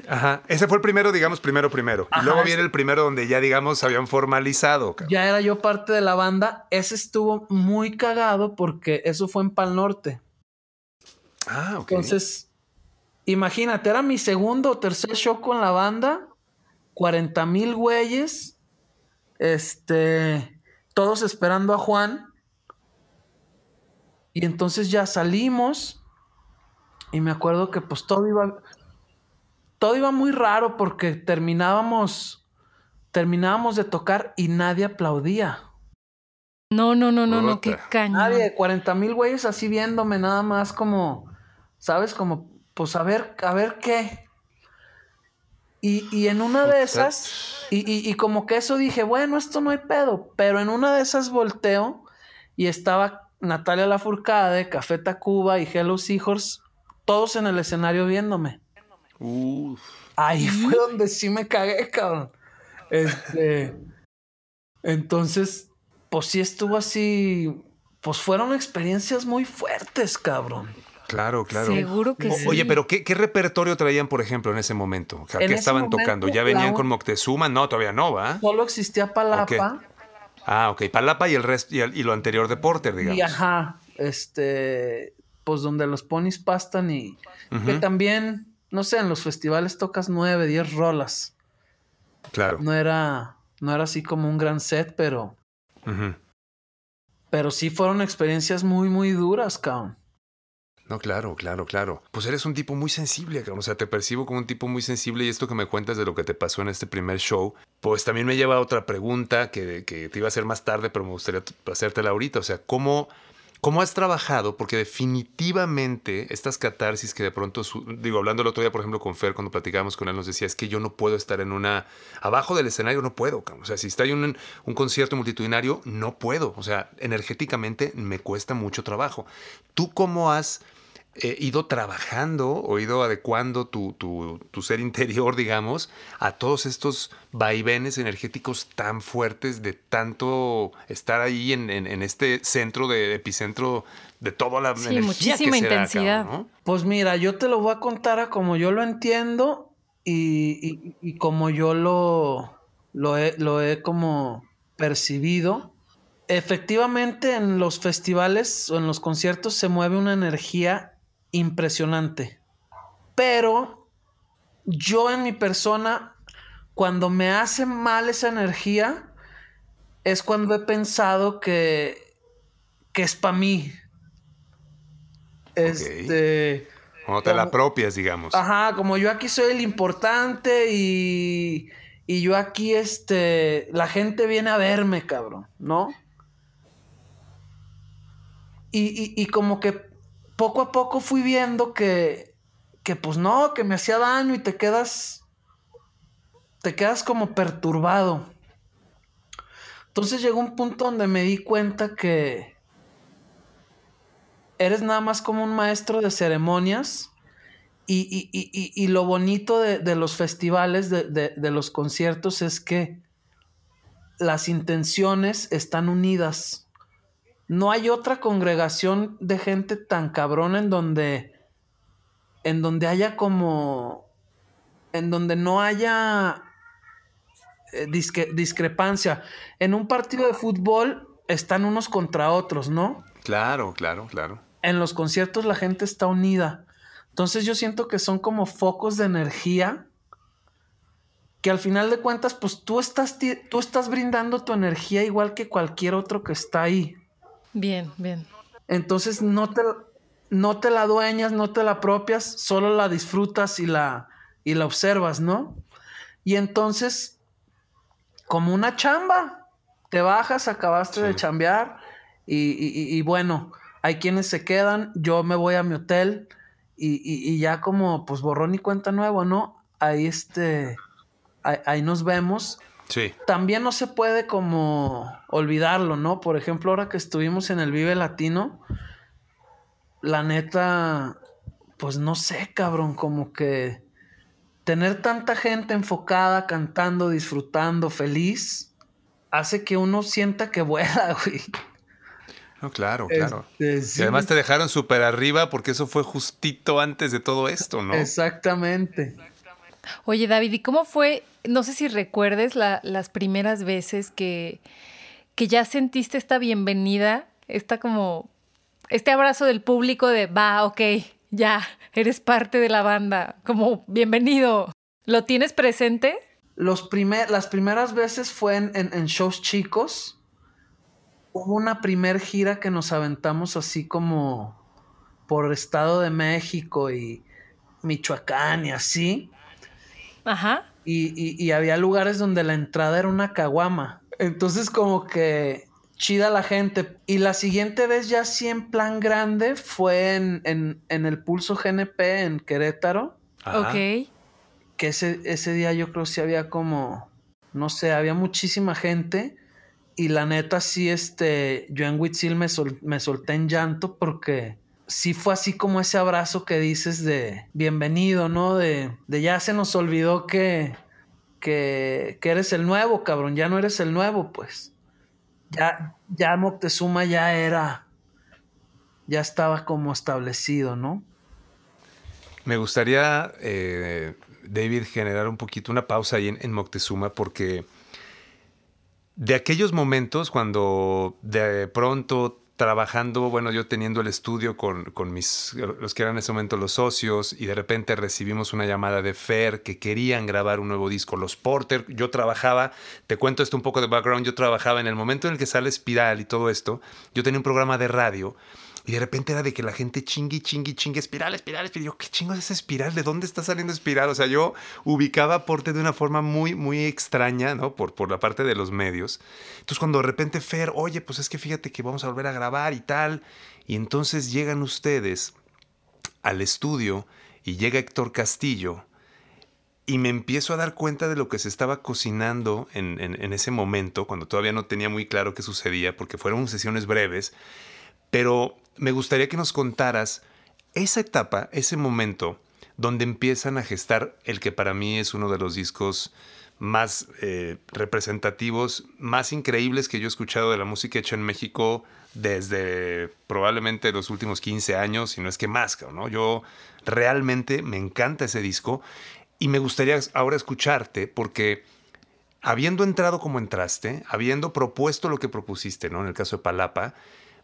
Ajá. Ese fue el primero, digamos, primero, primero. y luego viene el primero donde ya, digamos, habían formalizado. Ya era yo parte de la banda. Ese estuvo muy cagado porque eso fue en Pal Norte. Ah, ok. Entonces, imagínate, era mi segundo o tercer show con la banda. 40 mil güeyes. Este todos esperando a Juan. Y entonces ya salimos. Y me acuerdo que pues todo iba. Todo iba muy raro porque terminábamos. Terminábamos de tocar y nadie aplaudía. No, no, no, no, no, qué caña. Nadie, 40 mil güeyes así viéndome, nada más como, ¿sabes? Como, pues a ver, a ver qué. Y, en una de esas, y, como que eso dije, bueno, esto no hay pedo, pero en una de esas volteo y estaba Natalia Lafourcade, Café Tacuba y Hello Seahorse, todos en el escenario viéndome. Ahí fue donde sí me cagué, cabrón. Este, entonces, pues sí estuvo así, pues fueron experiencias muy fuertes, cabrón. Claro, claro. Seguro que sí. Oye, pero ¿qué, repertorio traían, por ejemplo, en ese momento? ¿Qué estaban tocando? ¿Ya venían con Moctezuma? No, todavía no, ¿va? Solo existía Palapa. Ah, ok. Palapa y el resto, y, lo anterior de Porter, digamos. Y ajá, este, pues donde los ponis pastan y que también, no sé, en los festivales tocas nueve, diez rolas. Claro. No era, no era así como un gran set, pero... Pero sí fueron experiencias muy, muy duras, cabrón. No, claro, claro, claro. Pues eres un tipo muy sensible, o sea, te percibo como un tipo muy sensible y esto que me cuentas de lo que te pasó en este primer show, pues también me lleva a otra pregunta que, que te iba a hacer más tarde, pero me gustaría hacértela ahorita. O sea, ¿cómo, ¿Cómo has trabajado? Porque definitivamente estas catarsis que de pronto, digo, hablando el otro día, por ejemplo, con Fer, cuando platicábamos con él, nos decía, es que yo no puedo estar en una, abajo del escenario no puedo, o sea, si está en un, un concierto multitudinario, no puedo, o sea, energéticamente me cuesta mucho trabajo. ¿Tú cómo has eh, ido trabajando o ido adecuando tu, tu, ser interior, digamos, a todos estos vaivenes energéticos tan fuertes de tanto estar ahí en, en, este centro de epicentro de toda la sí, muchísima intensidad. Pues mira, yo te lo voy a contar a como yo lo entiendo y, y, como yo lo, lo, he, lo he como percibido. Efectivamente, en los festivales o en los conciertos se mueve una energía impresionante. Pero yo en mi persona, cuando me hace mal esa energía, es cuando he pensado que, que es para mí. Este. Como te la apropias, digamos. Ajá, como yo aquí soy el importante y. Y yo aquí, este. La gente viene a verme, cabrón, ¿no? Y, y como que poco a poco fui viendo que, que pues no, que me hacía daño y te quedas te quedas como perturbado. Entonces llegó un punto donde me di cuenta que eres nada más como un maestro de ceremonias y, lo bonito de, los festivales, de, de, los conciertos, es que las intenciones están unidas. No hay otra congregación de gente tan cabrón en donde, en donde haya como, en donde no haya eh, discrepancia. En un partido de fútbol están unos contra otros, ¿no? Claro, claro, claro. En los conciertos la gente está unida. Entonces yo siento que son como focos de energía que al final de cuentas, pues tú estás, tú estás brindando tu energía igual que cualquier otro que está ahí. Bien, bien. Entonces no te, no te la dueñas, no te la apropias, solo la disfrutas y la, y la observas, ¿no? Y entonces, como una chamba, te bajas, acabaste de chambear y, bueno, hay quienes se quedan, yo me voy a mi hotel y, y ya como pues borrón y cuenta nuevo, ¿no? Ahí este ahí, nos vemos. Sí. También no se puede como olvidarlo, ¿no? Por ejemplo, ahora que estuvimos en el Vive Latino, la neta, pues no sé, cabrón, como que tener tanta gente enfocada, cantando, disfrutando, feliz, hace que uno sienta que vuela, <laughs> güey. No, claro, claro. Este, y además te dejaron súper arriba porque eso fue justito antes de todo esto, ¿no? Exactamente. Oye, David, ¿y cómo fue? No sé si recuerdes las primeras veces que, que ya sentiste esta bienvenida, esta como, este abrazo del público de, va, ok, ya, eres parte de la banda, como, bienvenido. ¿Lo tienes presente? Los primer, las primeras veces fue en, shows chicos. Hubo una primer gira que nos aventamos así como por Estado de México y Michoacán y así. Ajá. Y, había lugares donde la entrada era una caguama. Entonces como que chida la gente. Y la siguiente vez ya sí en plan grande fue en, el Pulso GNP en Querétaro. Ok. Que ese, ese día yo creo que sí había como, no sé, había muchísima gente. Y la neta sí, este, yo en Huitzil me, me solté en llanto porque sí fue así como ese abrazo que dices de bienvenido, ¿no? De, de ya se nos olvidó que, que, que, eres el nuevo, cabrón, ya no eres el nuevo, pues. Ya, ya Moctezuma ya era, ya estaba como establecido, ¿no? Me gustaría, eh, David, generar un poquito una pausa ahí en, en Moctezuma porque de aquellos momentos cuando de pronto trabajando, bueno, yo teniendo el estudio con, con, mis, los que eran en ese momento los socios, y de repente recibimos una llamada de Fer que querían grabar un nuevo disco, los Porter, yo trabajaba, te cuento esto un poco de background, yo trabajaba en el momento en el que sale Espiral y todo esto, yo tenía un programa de radio y de repente era de que la gente chingui, chingui, chingue, espiral, espiral, espiral. Yo, ¿qué chingo es espiral? ¿De dónde está saliendo espiral? O sea, yo ubicaba aporte de una forma muy, muy extraña, ¿no? Por, por la parte de los medios. Entonces, cuando de repente Fer, oye, pues es que fíjate que vamos a volver a grabar y tal. Y entonces llegan ustedes al estudio y llega Héctor Castillo y me empiezo a dar cuenta de lo que se estaba cocinando en, en, ese momento, cuando todavía no tenía muy claro qué sucedía, porque fueron sesiones breves, pero me gustaría que nos contaras esa etapa, ese momento donde empiezan a gestar el que para mí es uno de los discos más eh, representativos, más increíbles que yo he escuchado de la música hecha en México desde probablemente los últimos 15 años, si no es que más, ¿no? Yo realmente me encanta ese disco y me gustaría ahora escucharte porque habiendo entrado como entraste, habiendo propuesto lo que propusiste, ¿no? En el caso de Palapa,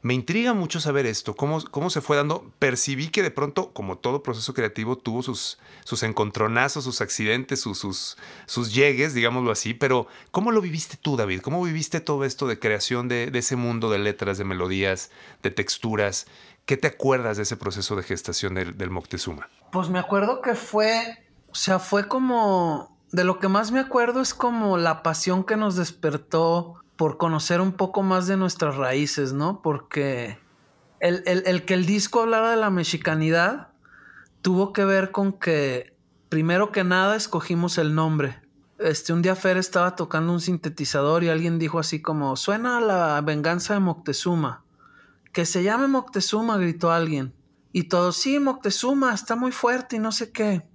me intriga mucho saber esto, cómo, cómo se fue dando. Percibí que de pronto, como todo proceso creativo, tuvo sus, sus encontronazos, sus accidentes, sus, sus, llegues, digámoslo así, pero ¿cómo lo viviste tú, David? ¿Cómo viviste todo esto de creación de, ese mundo de letras, de melodías, de texturas? ¿Qué te acuerdas de ese proceso de gestación del, del Moctezuma? Pues me acuerdo que fue, o sea, fue como, de lo que más me acuerdo es como la pasión que nos despertó por conocer un poco más de nuestras raíces, ¿no? Porque el, que el disco hablara de la mexicanidad tuvo que ver con que, primero que nada, escogimos el nombre. este, un día Fer estaba tocando un sintetizador y alguien dijo así como, suena la venganza de Moctezuma. Que se llame Moctezuma, gritó alguien. Y todos, sí, Moctezuma, está muy fuerte y no sé qué.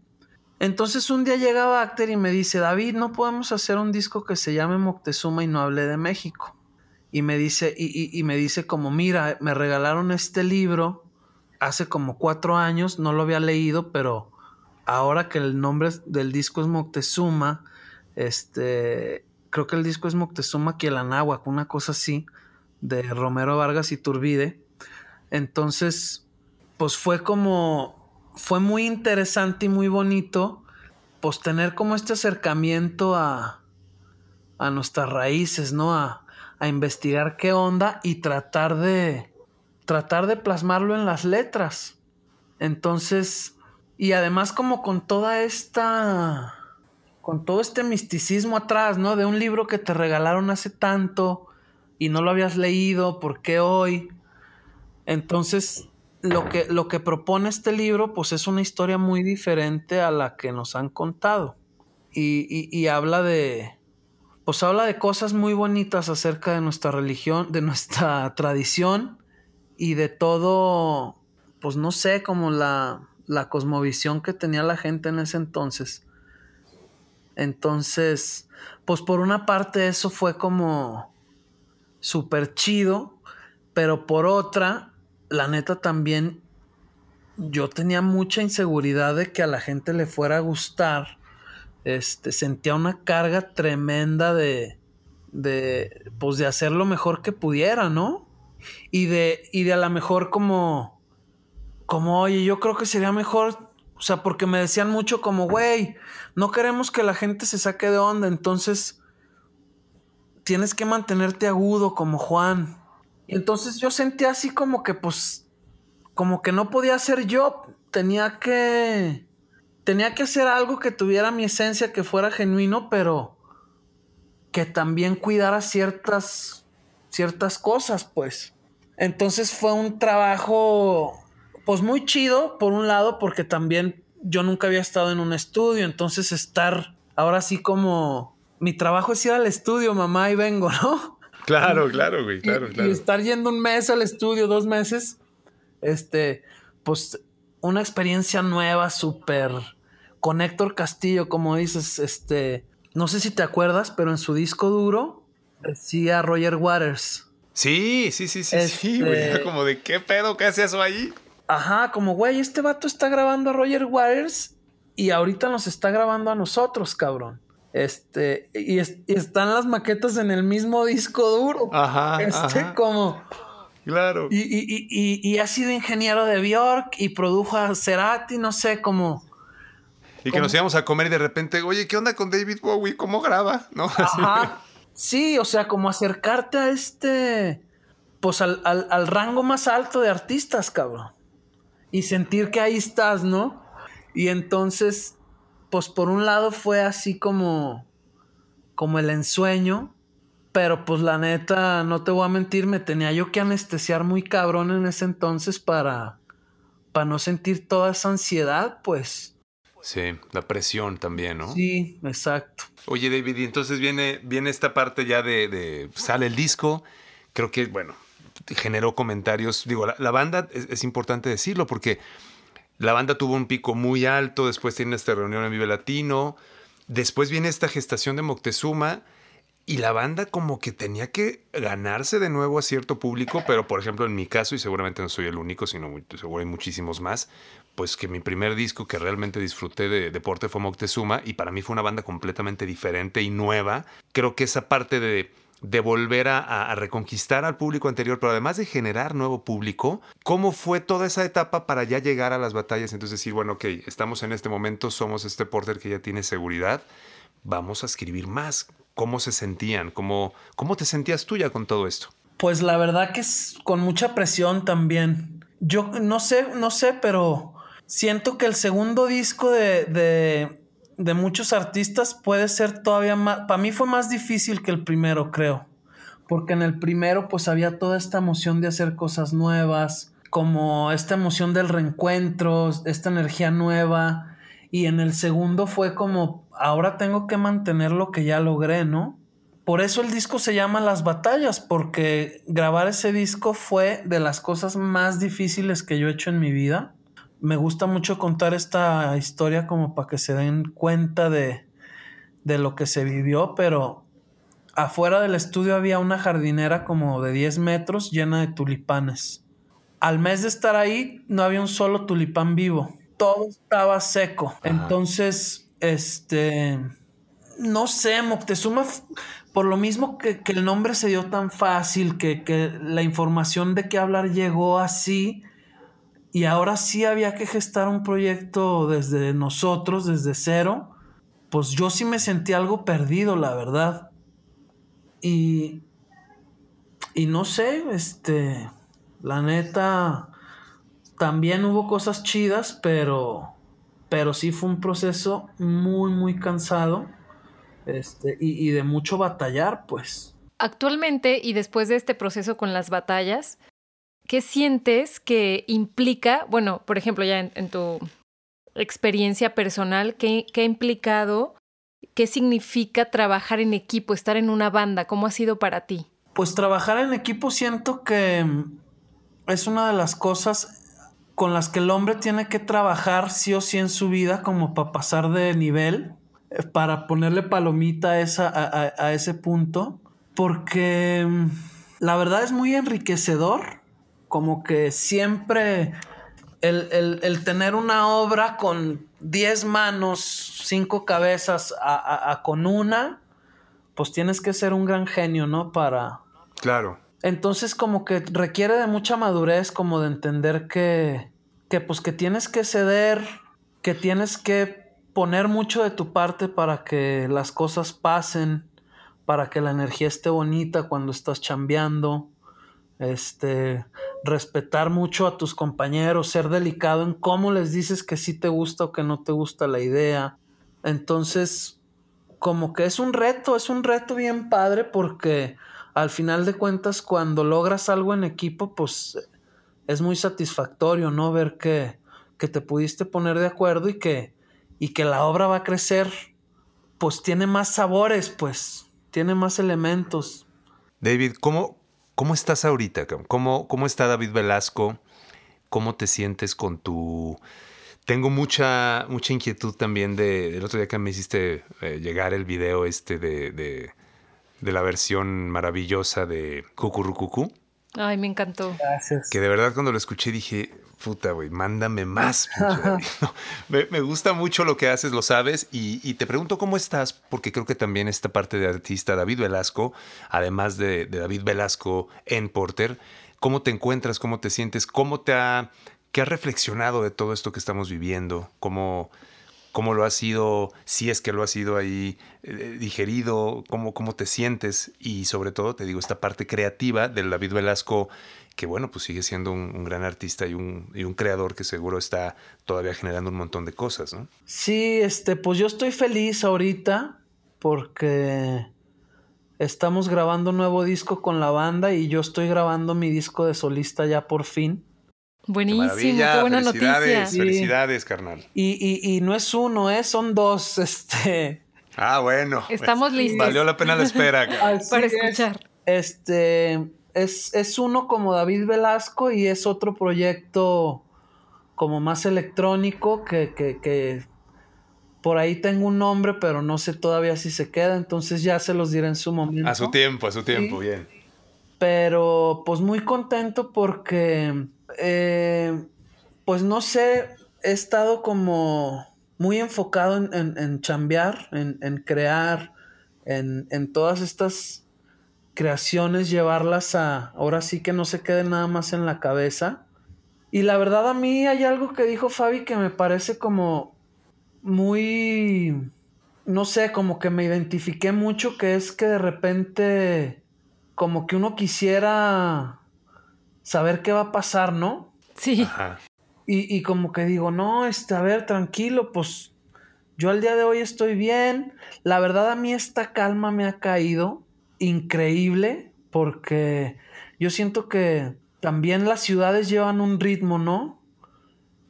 Entonces un día llega Bacter y me dice, David, no podemos hacer un disco que se llame Moctezuma y no hable de México. Y me dice, y, y me dice como, mira, me regalaron este libro hace como cuatro años, no lo había leído, pero ahora que el nombre del disco es Moctezuma, este, creo que el disco es Moctezuma Kielanáhuac, una cosa así, de Romero Vargas y Turbide. Entonces, pues fue como, fue muy interesante y muy bonito, pues tener como este acercamiento a, a nuestras raíces, ¿no? A, a investigar qué onda y tratar de, tratar de plasmarlo en las letras. Entonces, y además como con toda esta, con todo este misticismo atrás, ¿no? De un libro que te regalaron hace tanto y no lo habías leído, ¿por qué hoy? Entonces, lo que, lo que propone este libro, pues es una historia muy diferente a la que nos han contado. Y, y habla de, pues habla de cosas muy bonitas acerca de nuestra religión, de nuestra <laughs> tradición y de todo, pues no sé, como la, la cosmovisión que tenía la gente en ese entonces. Entonces, pues por una parte eso fue como súper chido, pero por otra, la neta también yo tenía mucha inseguridad de que a la gente le fuera a gustar. Este, sentía una carga tremenda de, de, pues de hacer lo mejor que pudiera, ¿no? Y de, y de a lo mejor como, como, oye, yo creo que sería mejor, o sea, porque me decían mucho como, güey, no queremos que la gente se saque de onda, entonces tienes que mantenerte agudo como Juan. Entonces yo sentía así como que, pues, como que no podía ser yo, tenía que, tenía que hacer algo que tuviera mi esencia, que fuera genuino, pero que también cuidara ciertas, ciertas cosas, pues. Entonces fue un trabajo, pues muy chido, por un lado, porque también yo nunca había estado en un estudio, entonces estar ahora sí como mi trabajo es ir al estudio, mamá, y vengo, <laughs> ¿no? Claro, claro, güey, claro, y, claro. Y estar yendo un mes al estudio, dos meses, este, pues una experiencia nueva, súper con Héctor Castillo, como dices, este, no sé si te acuerdas, pero en su disco duro decía Roger Waters. Sí, sí, sí, sí, sí, güey. Este Como de qué pedo, qué hace eso ahí. Ajá, como güey, este vato está grabando a Roger Waters y ahorita nos está grabando a nosotros, cabrón. Este, y, es, y están las maquetas en el mismo disco duro. Ajá. Este, ajá. como. Claro. Y, y, y, ha sido ingeniero de Bjork y produjo a Cerati, no sé, como. Y que nos íbamos a comer y de repente, oye, ¿qué onda con David Bowie? ¿Cómo graba? ¿No? <laughs> Ajá. Sí, o sea, como acercarte a este. Pues al, al, al rango más alto de artistas, cabrón. Y sentir que ahí estás, ¿no? Y entonces, pues por un lado fue así como. como el ensueño. Pero pues la neta, no te voy a mentir, me tenía yo que anestesiar muy cabrón en ese entonces para. para no sentir toda esa ansiedad, pues. Sí, la presión también, ¿no? Sí, exacto. Oye, David, y entonces viene, viene esta parte ya de, de, Sale el disco. Creo que, bueno, generó comentarios. Digo, la, la banda, es, es, importante decirlo, porque la banda tuvo un pico muy alto. Después tiene esta reunión en Vive Latino. Después viene esta gestación de Moctezuma. Y la banda como que tenía que ganarse de nuevo a cierto público, pero por ejemplo en mi caso, y seguramente no soy el único, sino seguro hay muchísimos más, pues que mi primer disco que realmente disfruté de deporte fue Moctezuma y para mí fue una banda completamente diferente y nueva. Creo que esa parte de, de volver a, reconquistar al público anterior, pero además de generar nuevo público, ¿cómo fue toda esa etapa para ya llegar a las batallas? Entonces decir, bueno, ok, estamos en este momento, somos este porter que ya tiene seguridad, vamos a escribir más. ¿Cómo se sentían? ¿Cómo, ¿Cómo te sentías tú ya con todo esto? Pues la verdad que es con mucha presión también. Yo no sé, no sé, pero siento que el segundo disco de, de muchos artistas puede ser todavía más... Para mí fue más difícil que el primero, creo. Porque en el primero pues había toda esta emoción de hacer cosas nuevas, como esta emoción del reencuentro, esta energía nueva. Y en el segundo fue como ahora tengo que mantener lo que ya logré, ¿no? Por eso el disco se llama Las Batallas, porque grabar ese disco fue de las cosas más difíciles que yo he hecho en mi vida. Me gusta mucho contar esta historia como para que se den cuenta de, de lo que se vivió, pero afuera del estudio había una jardinera como de 10 metros llena de tulipanes. Al mes de estar ahí no había un solo tulipán vivo, todo estaba seco. Entonces, este, no sé, Moctezuma por lo mismo que, el nombre se dio tan fácil, que, la información de qué hablar llegó así, y ahora sí había que gestar un proyecto desde nosotros, desde cero, pues yo sí me sentí algo perdido, la verdad. Y, y no sé, este, la neta, también hubo cosas chidas, pero, pero sí fue un proceso muy, muy cansado este, y, de mucho batallar, pues. Actualmente y después de este proceso con las batallas, ¿qué sientes que implica, bueno, por ejemplo, ya en, tu experiencia personal, ¿qué, ¿qué, ha implicado, qué significa trabajar en equipo, estar en una banda? ¿Cómo ha sido para ti? Pues trabajar en equipo siento que es una de las cosas con las que el hombre tiene que trabajar sí o sí en su vida como para pasar de nivel para ponerle palomita a, esa, a, ese punto, porque mm, la verdad es muy enriquecedor, como que siempre el, tener una obra con 10 manos, 5 cabezas a, con una, pues tienes que ser un gran genio, ¿no? Para... Claro. Entonces como que requiere de mucha madurez, como de entender que, que pues que tienes que ceder, que tienes que poner mucho de tu parte para que las cosas pasen, para que la energía esté bonita cuando estás chambeando, este, respetar mucho a tus compañeros, ser delicado en cómo les dices que sí te gusta o que no te gusta la idea. Entonces, como que es un reto, es un reto bien padre porque al final de cuentas cuando logras algo en equipo, pues es muy satisfactorio, ¿no? Ver que, que te pudiste poner de acuerdo y que y que la obra va a crecer, pues tiene más sabores, pues tiene más elementos. David, ¿cómo, cómo estás ahorita? ¿Cómo, ¿Cómo está David Velasco? ¿Cómo te sientes con tu... Tengo mucha, mucha inquietud también de, del otro día que me hiciste eh, llegar el video este de, de, de, la versión maravillosa de Cucurrucucú. Ay, me encantó. Gracias. Que de verdad cuando lo escuché dije, puta, güey, mándame más. <laughs> me, gusta mucho lo que haces, lo sabes, y, te pregunto cómo estás, porque creo que también esta parte de artista David Velasco, además de, David Velasco en Porter, ¿cómo te encuentras, cómo te sientes, cómo te ha, qué has reflexionado de todo esto que estamos viviendo, cómo, cómo lo has sido, si es que lo has sido ahí eh, digerido, cómo, cómo te sientes y sobre todo, te digo, esta parte creativa del David Velasco que bueno, pues sigue siendo un, gran artista y un, y un, creador que seguro está todavía generando un montón de cosas, ¿no? Sí, este, pues yo estoy feliz ahorita porque estamos grabando un nuevo disco con la banda y yo estoy grabando mi disco de solista ya por fin. Buenísimo, qué, buena noticia. Felicidades, carnal. Y, y, y, no es uno, ¿eh? son dos. <laughs> Este. Ah, bueno. Estamos listos. Valió la pena la espera. <laughs> Para escuchar. Este es, uno como David Velasco y es otro proyecto como más electrónico que, que, por ahí tengo un nombre, pero no sé todavía si se queda, entonces ya se los diré en su momento. A su tiempo, a su tiempo, bien. Pero pues muy contento porque, eh, pues no sé, he estado como muy enfocado en, en, chambear, en, en crear, en, en todas estas creaciones, llevarlas a, ahora sí que no se quede nada más en la cabeza. Y la verdad a mí hay algo que dijo Fabi que me parece como muy, no sé, como que me identifiqué mucho, que es que de repente como que uno quisiera saber qué va a pasar, ¿no? Sí. Y, y, como que digo, no, este, a ver, tranquilo, pues yo al día de hoy estoy bien. La verdad a mí esta calma me ha caído increíble porque yo siento que también las ciudades llevan un ritmo, ¿no?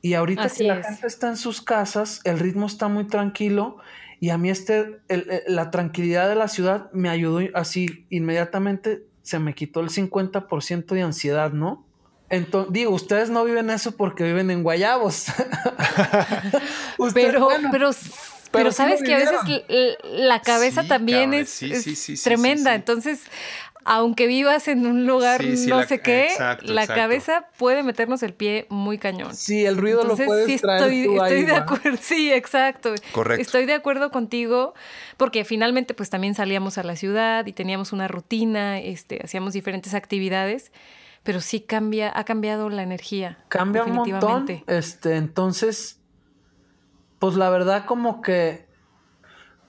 Y ahorita que la gente está en sus casas, el ritmo está muy tranquilo y a mí este, la tranquilidad de la ciudad me ayudó así inmediatamente, se me quitó el 50% de ansiedad, ¿no? Entonces, digo, ustedes no viven eso porque viven en Guayabos. <laughs> pero, pero, pero, sabes que a veces la cabeza también es, tremenda. Entonces, aunque vivas en un lugar no sé qué, la cabeza puede meternos el pie muy cañón. Sí, el ruido lo puedes sí, estoy, estoy de acuerdo. Sí, exacto. Correcto. Estoy de acuerdo contigo porque finalmente pues también salíamos a la ciudad y teníamos una rutina, este, hacíamos diferentes actividades pero sí cambia, ha cambiado la energía. Cambia un montón. Este, entonces, pues la verdad como que,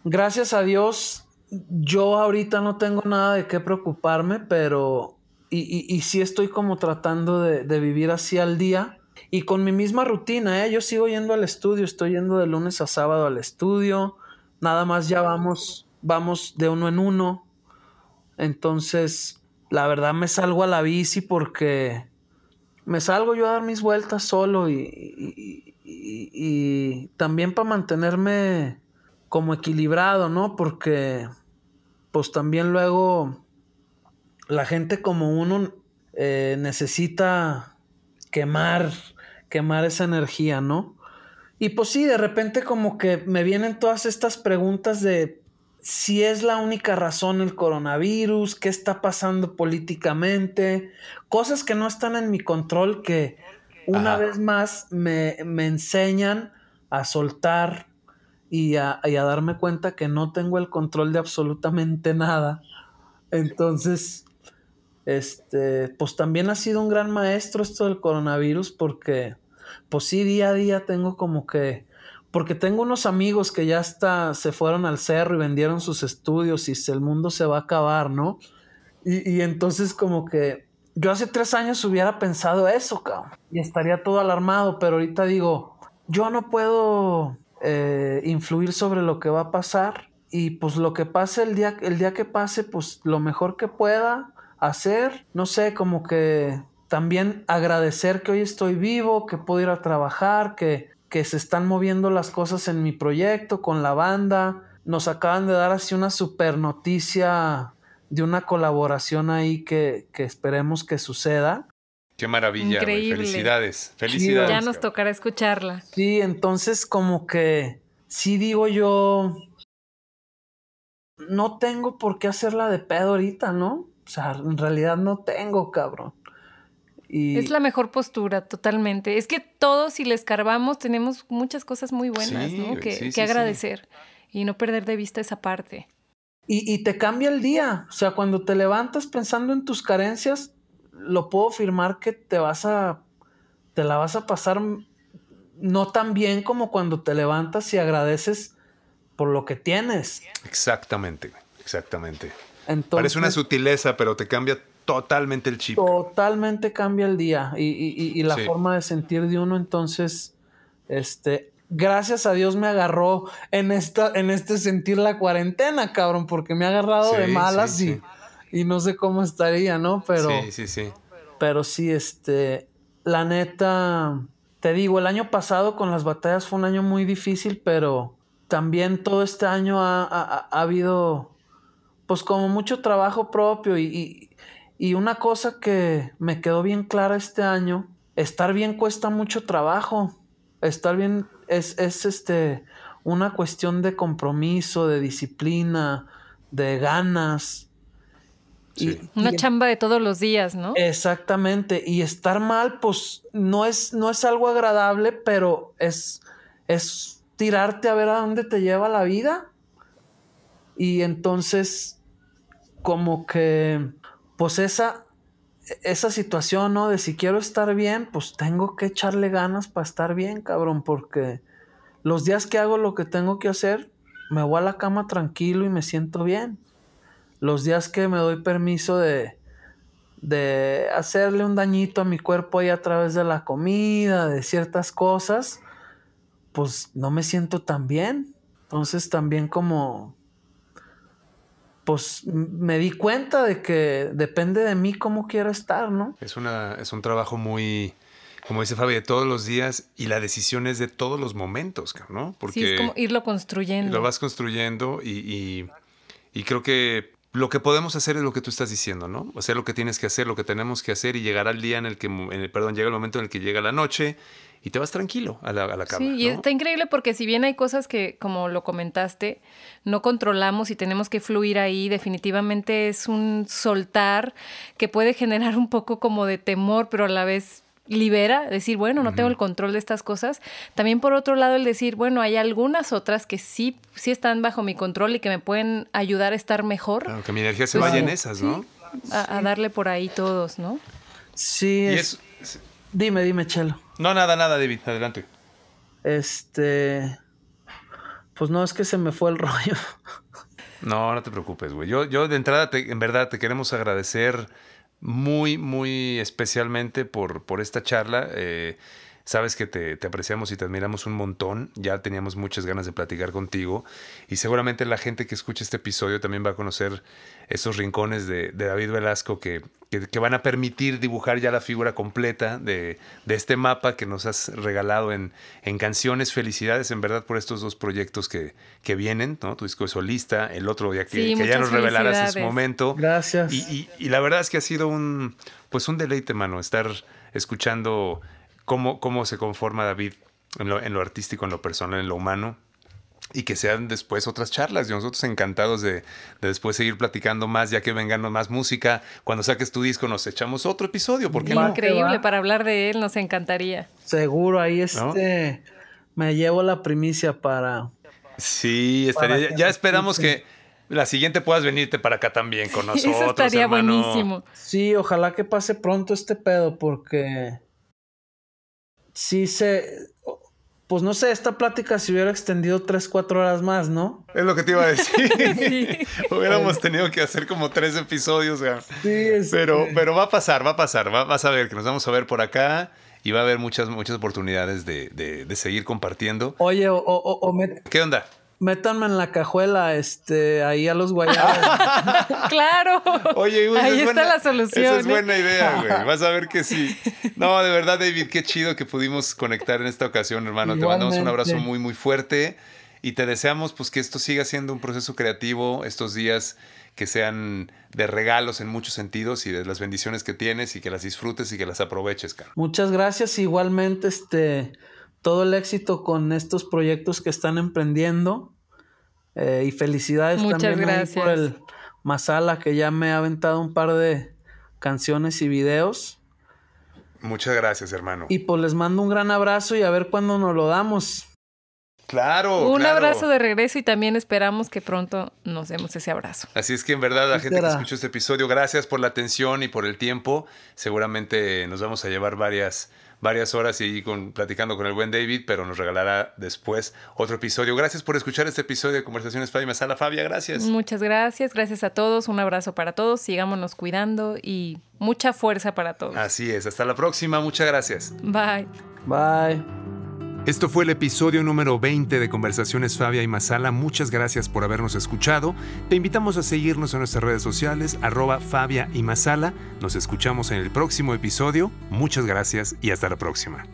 gracias a Dios, yo ahorita no tengo nada de qué preocuparme, pero, y, y, sí estoy como tratando de, vivir así al día. Y con mi misma rutina, ¿eh? yo sigo yendo al estudio, estoy yendo de lunes a sábado al estudio, nada más ya vamos, vamos de uno en uno. Entonces, la verdad me salgo a la bici porque me salgo yo a dar mis vueltas solo y, y, también para mantenerme como equilibrado, ¿no? Porque pues también luego la gente como uno eh, necesita quemar, quemar esa energía, ¿no? Y pues sí, de repente como que me vienen todas estas preguntas de si es la única razón el coronavirus, qué está pasando políticamente, cosas que no están en mi control que una vez más me, enseñan a soltar y a, y a, darme cuenta que no tengo el control de absolutamente nada. Entonces, este, pues también ha sido un gran maestro esto del coronavirus porque, pues sí, día a día tengo como que porque tengo unos amigos que ya hasta se fueron al cerro y vendieron sus estudios y el mundo se va a acabar, ¿no? Y, entonces como que yo hace tres años hubiera pensado eso, cabrón, y estaría todo alarmado, pero ahorita digo, yo no puedo eh, influir sobre lo que va a pasar y pues lo que pase el día, el día que pase, pues lo mejor que pueda hacer, no sé, como que también agradecer que hoy estoy vivo, que puedo ir a trabajar, que que se están moviendo las cosas en mi proyecto con la banda. Nos acaban de dar así una super noticia de una colaboración ahí que, esperemos que suceda. Qué maravilla, felicidades, felicidades. ya nos tocará escucharla. Sí, entonces como que sí digo yo, no tengo por qué hacerla de pedo ahorita, ¿no? O sea, en realidad no tengo, cabrón. Es la mejor postura, totalmente. Es que todos, si les escarbamos, tenemos muchas cosas muy buenas, ¿no? Que, agradecer y no perder de vista esa parte. Y, te cambia el día. O sea, cuando te levantas pensando en tus carencias, lo puedo afirmar que te vas a. te la vas a pasar no tan bien como cuando te levantas y agradeces por lo que tienes. Exactamente, exactamente. Parece una sutileza, pero te cambia totalmente el chip. Totalmente cambia el día y, la forma de sentir de uno. Entonces, este, gracias a Dios me agarró en esta, en este sentir la cuarentena, cabrón, porque me ha agarrado de malas y, y, no sé cómo estaría, ¿no? Pero. Sí, sí, sí. Pero sí, este. La neta. Te digo, el año pasado con las batallas fue un año muy difícil, pero también todo este año ha, ha habido. Pues como mucho trabajo propio y, y una cosa que me quedó bien clara este año, estar bien cuesta mucho trabajo. Estar bien es, es este, una cuestión de compromiso, de disciplina, de ganas. una chamba de todos los días, ¿no? Exactamente. Y estar mal, pues no es, no es algo agradable, pero es, es tirarte a ver a dónde te lleva la vida. Y entonces, como que pues esa, esa situación, ¿no? De si quiero estar bien, pues tengo que echarle ganas para estar bien, cabrón, porque los días que hago lo que tengo que hacer, me voy a la cama tranquilo y me siento bien. Los días que me doy permiso de, de hacerle un dañito a mi cuerpo ahí a través de la comida, de ciertas cosas, pues no me siento tan bien. Entonces también como pues me di cuenta de que depende de mí cómo quiero estar, ¿no? Es, una, es un trabajo muy, como dice Fabi, de todos los días y la decisión es de todos los momentos, ¿no? Porque sí, es como irlo construyendo. Lo vas construyendo y, y, creo que lo que podemos hacer es lo que tú estás diciendo, ¿no? Hacer lo que tienes que hacer, lo que tenemos que hacer y llegar al día en el que, perdón, llega el momento en el que llega la noche y te vas tranquilo a la, a la cama. Sí, y está increíble porque si bien hay cosas que, como lo comentaste, no controlamos y tenemos que fluir ahí, definitivamente es un soltar que puede generar un poco como de temor, pero a la vez libera, decir, bueno, no tengo el control de estas cosas. También por otro lado el decir, bueno, hay algunas otras que sí, sí están bajo mi control y que me pueden ayudar a estar mejor. Claro, que mi energía se pues vaya en esas, ¿no? a, darle por ahí todos, ¿no? Sí, es... Dime, dime, Chelo. No, nada, nada, David, adelante. Este... Pues no, es que se me fue el <laughs> rollo. No, no te preocupes, güey. Yo, yo de entrada, en verdad, te queremos agradecer muy, muy especialmente por, por esta charla. Eh, sabes que te, apreciamos y te admiramos un montón. Ya teníamos muchas ganas de platicar contigo. Y seguramente la gente que escuche este episodio también va a conocer esos rincones de, David Velasco que, que, van a permitir dibujar ya la figura completa de, este mapa que nos has regalado en, en, canciones. Felicidades en verdad por estos dos proyectos que, que vienen, ¿no? Tu disco de solista, el otro día que, ya nos revelaras en su momento. Gracias. Y, y, la verdad es que ha sido un, pues un deleite, mano, estar escuchando cómo, cómo se conforma David en lo, en lo artístico, en lo personal, en lo humano y que sean después otras charlas. Y nosotros encantados de, después seguir platicando más, ya que vengan más música. Cuando saques tu disco, nos echamos otro episodio. porque Increíble, para hablar de él nos encantaría. Seguro, ahí este me llevo la primicia para. Sí, estaría. ya esperamos que. La siguiente puedas venirte para acá también con <laughs> nosotros. Eso estaría buenísimo. Sí, ojalá que pase pronto este pedo, porque sí se pues no sé, esta plática se hubiera extendido tres, cuatro horas más, ¿no? Es lo que te iba a decir. <laughs> <laughs> Hubiéramos tenido que hacer como tres episodios. Sí, este pero, pero va a pasar, va a pasar. vas a ver que nos vamos a ver por acá y va a haber muchas, muchas oportunidades de, de, seguir compartiendo. Oye, o, o, ¿qué onda? Métanme en la cajuela, este, ahí a los guayabos. <laughs> claro. Oye, ahí está la solución. Esa es buena idea, güey. Vas a ver que sí. No, de verdad, David, qué chido que pudimos conectar en esta ocasión, hermano. Te mandamos un abrazo muy, muy fuerte y te deseamos, pues, que esto siga siendo un proceso creativo estos días que sean de regalos en muchos sentidos y de las bendiciones que tienes y que las disfrutes y que las aproveches, cara. Muchas gracias. Igualmente, este todo el éxito con estos proyectos que están emprendiendo. Eh, y felicidades también por el Masala, que ya me ha aventado un par de canciones y videos. Muchas gracias, hermano. Y pues les mando un gran abrazo y a ver cuándo nos lo damos. Claro. Un abrazo de regreso y también esperamos que pronto nos demos ese abrazo. Así es que en verdad la gente que escuchó este episodio, gracias por la atención y por el tiempo. Seguramente nos vamos a llevar varias varias horas y con, platicando con el buen David, pero nos regalará después otro episodio. Gracias por escuchar este episodio de Conversaciones Fabia Masala. Fabia, gracias. Muchas gracias, gracias a todos, un abrazo para todos, sigámonos cuidando y mucha fuerza para todos. Así es, hasta la próxima, muchas gracias. Bye. Bye. Esto fue el episodio número 20 de Conversaciones Fabia y Masala. Muchas gracias por habernos escuchado. Te invitamos a seguirnos en nuestras redes sociales, arroba Fabia y Masala. Nos escuchamos en el próximo episodio. Muchas gracias y hasta la próxima.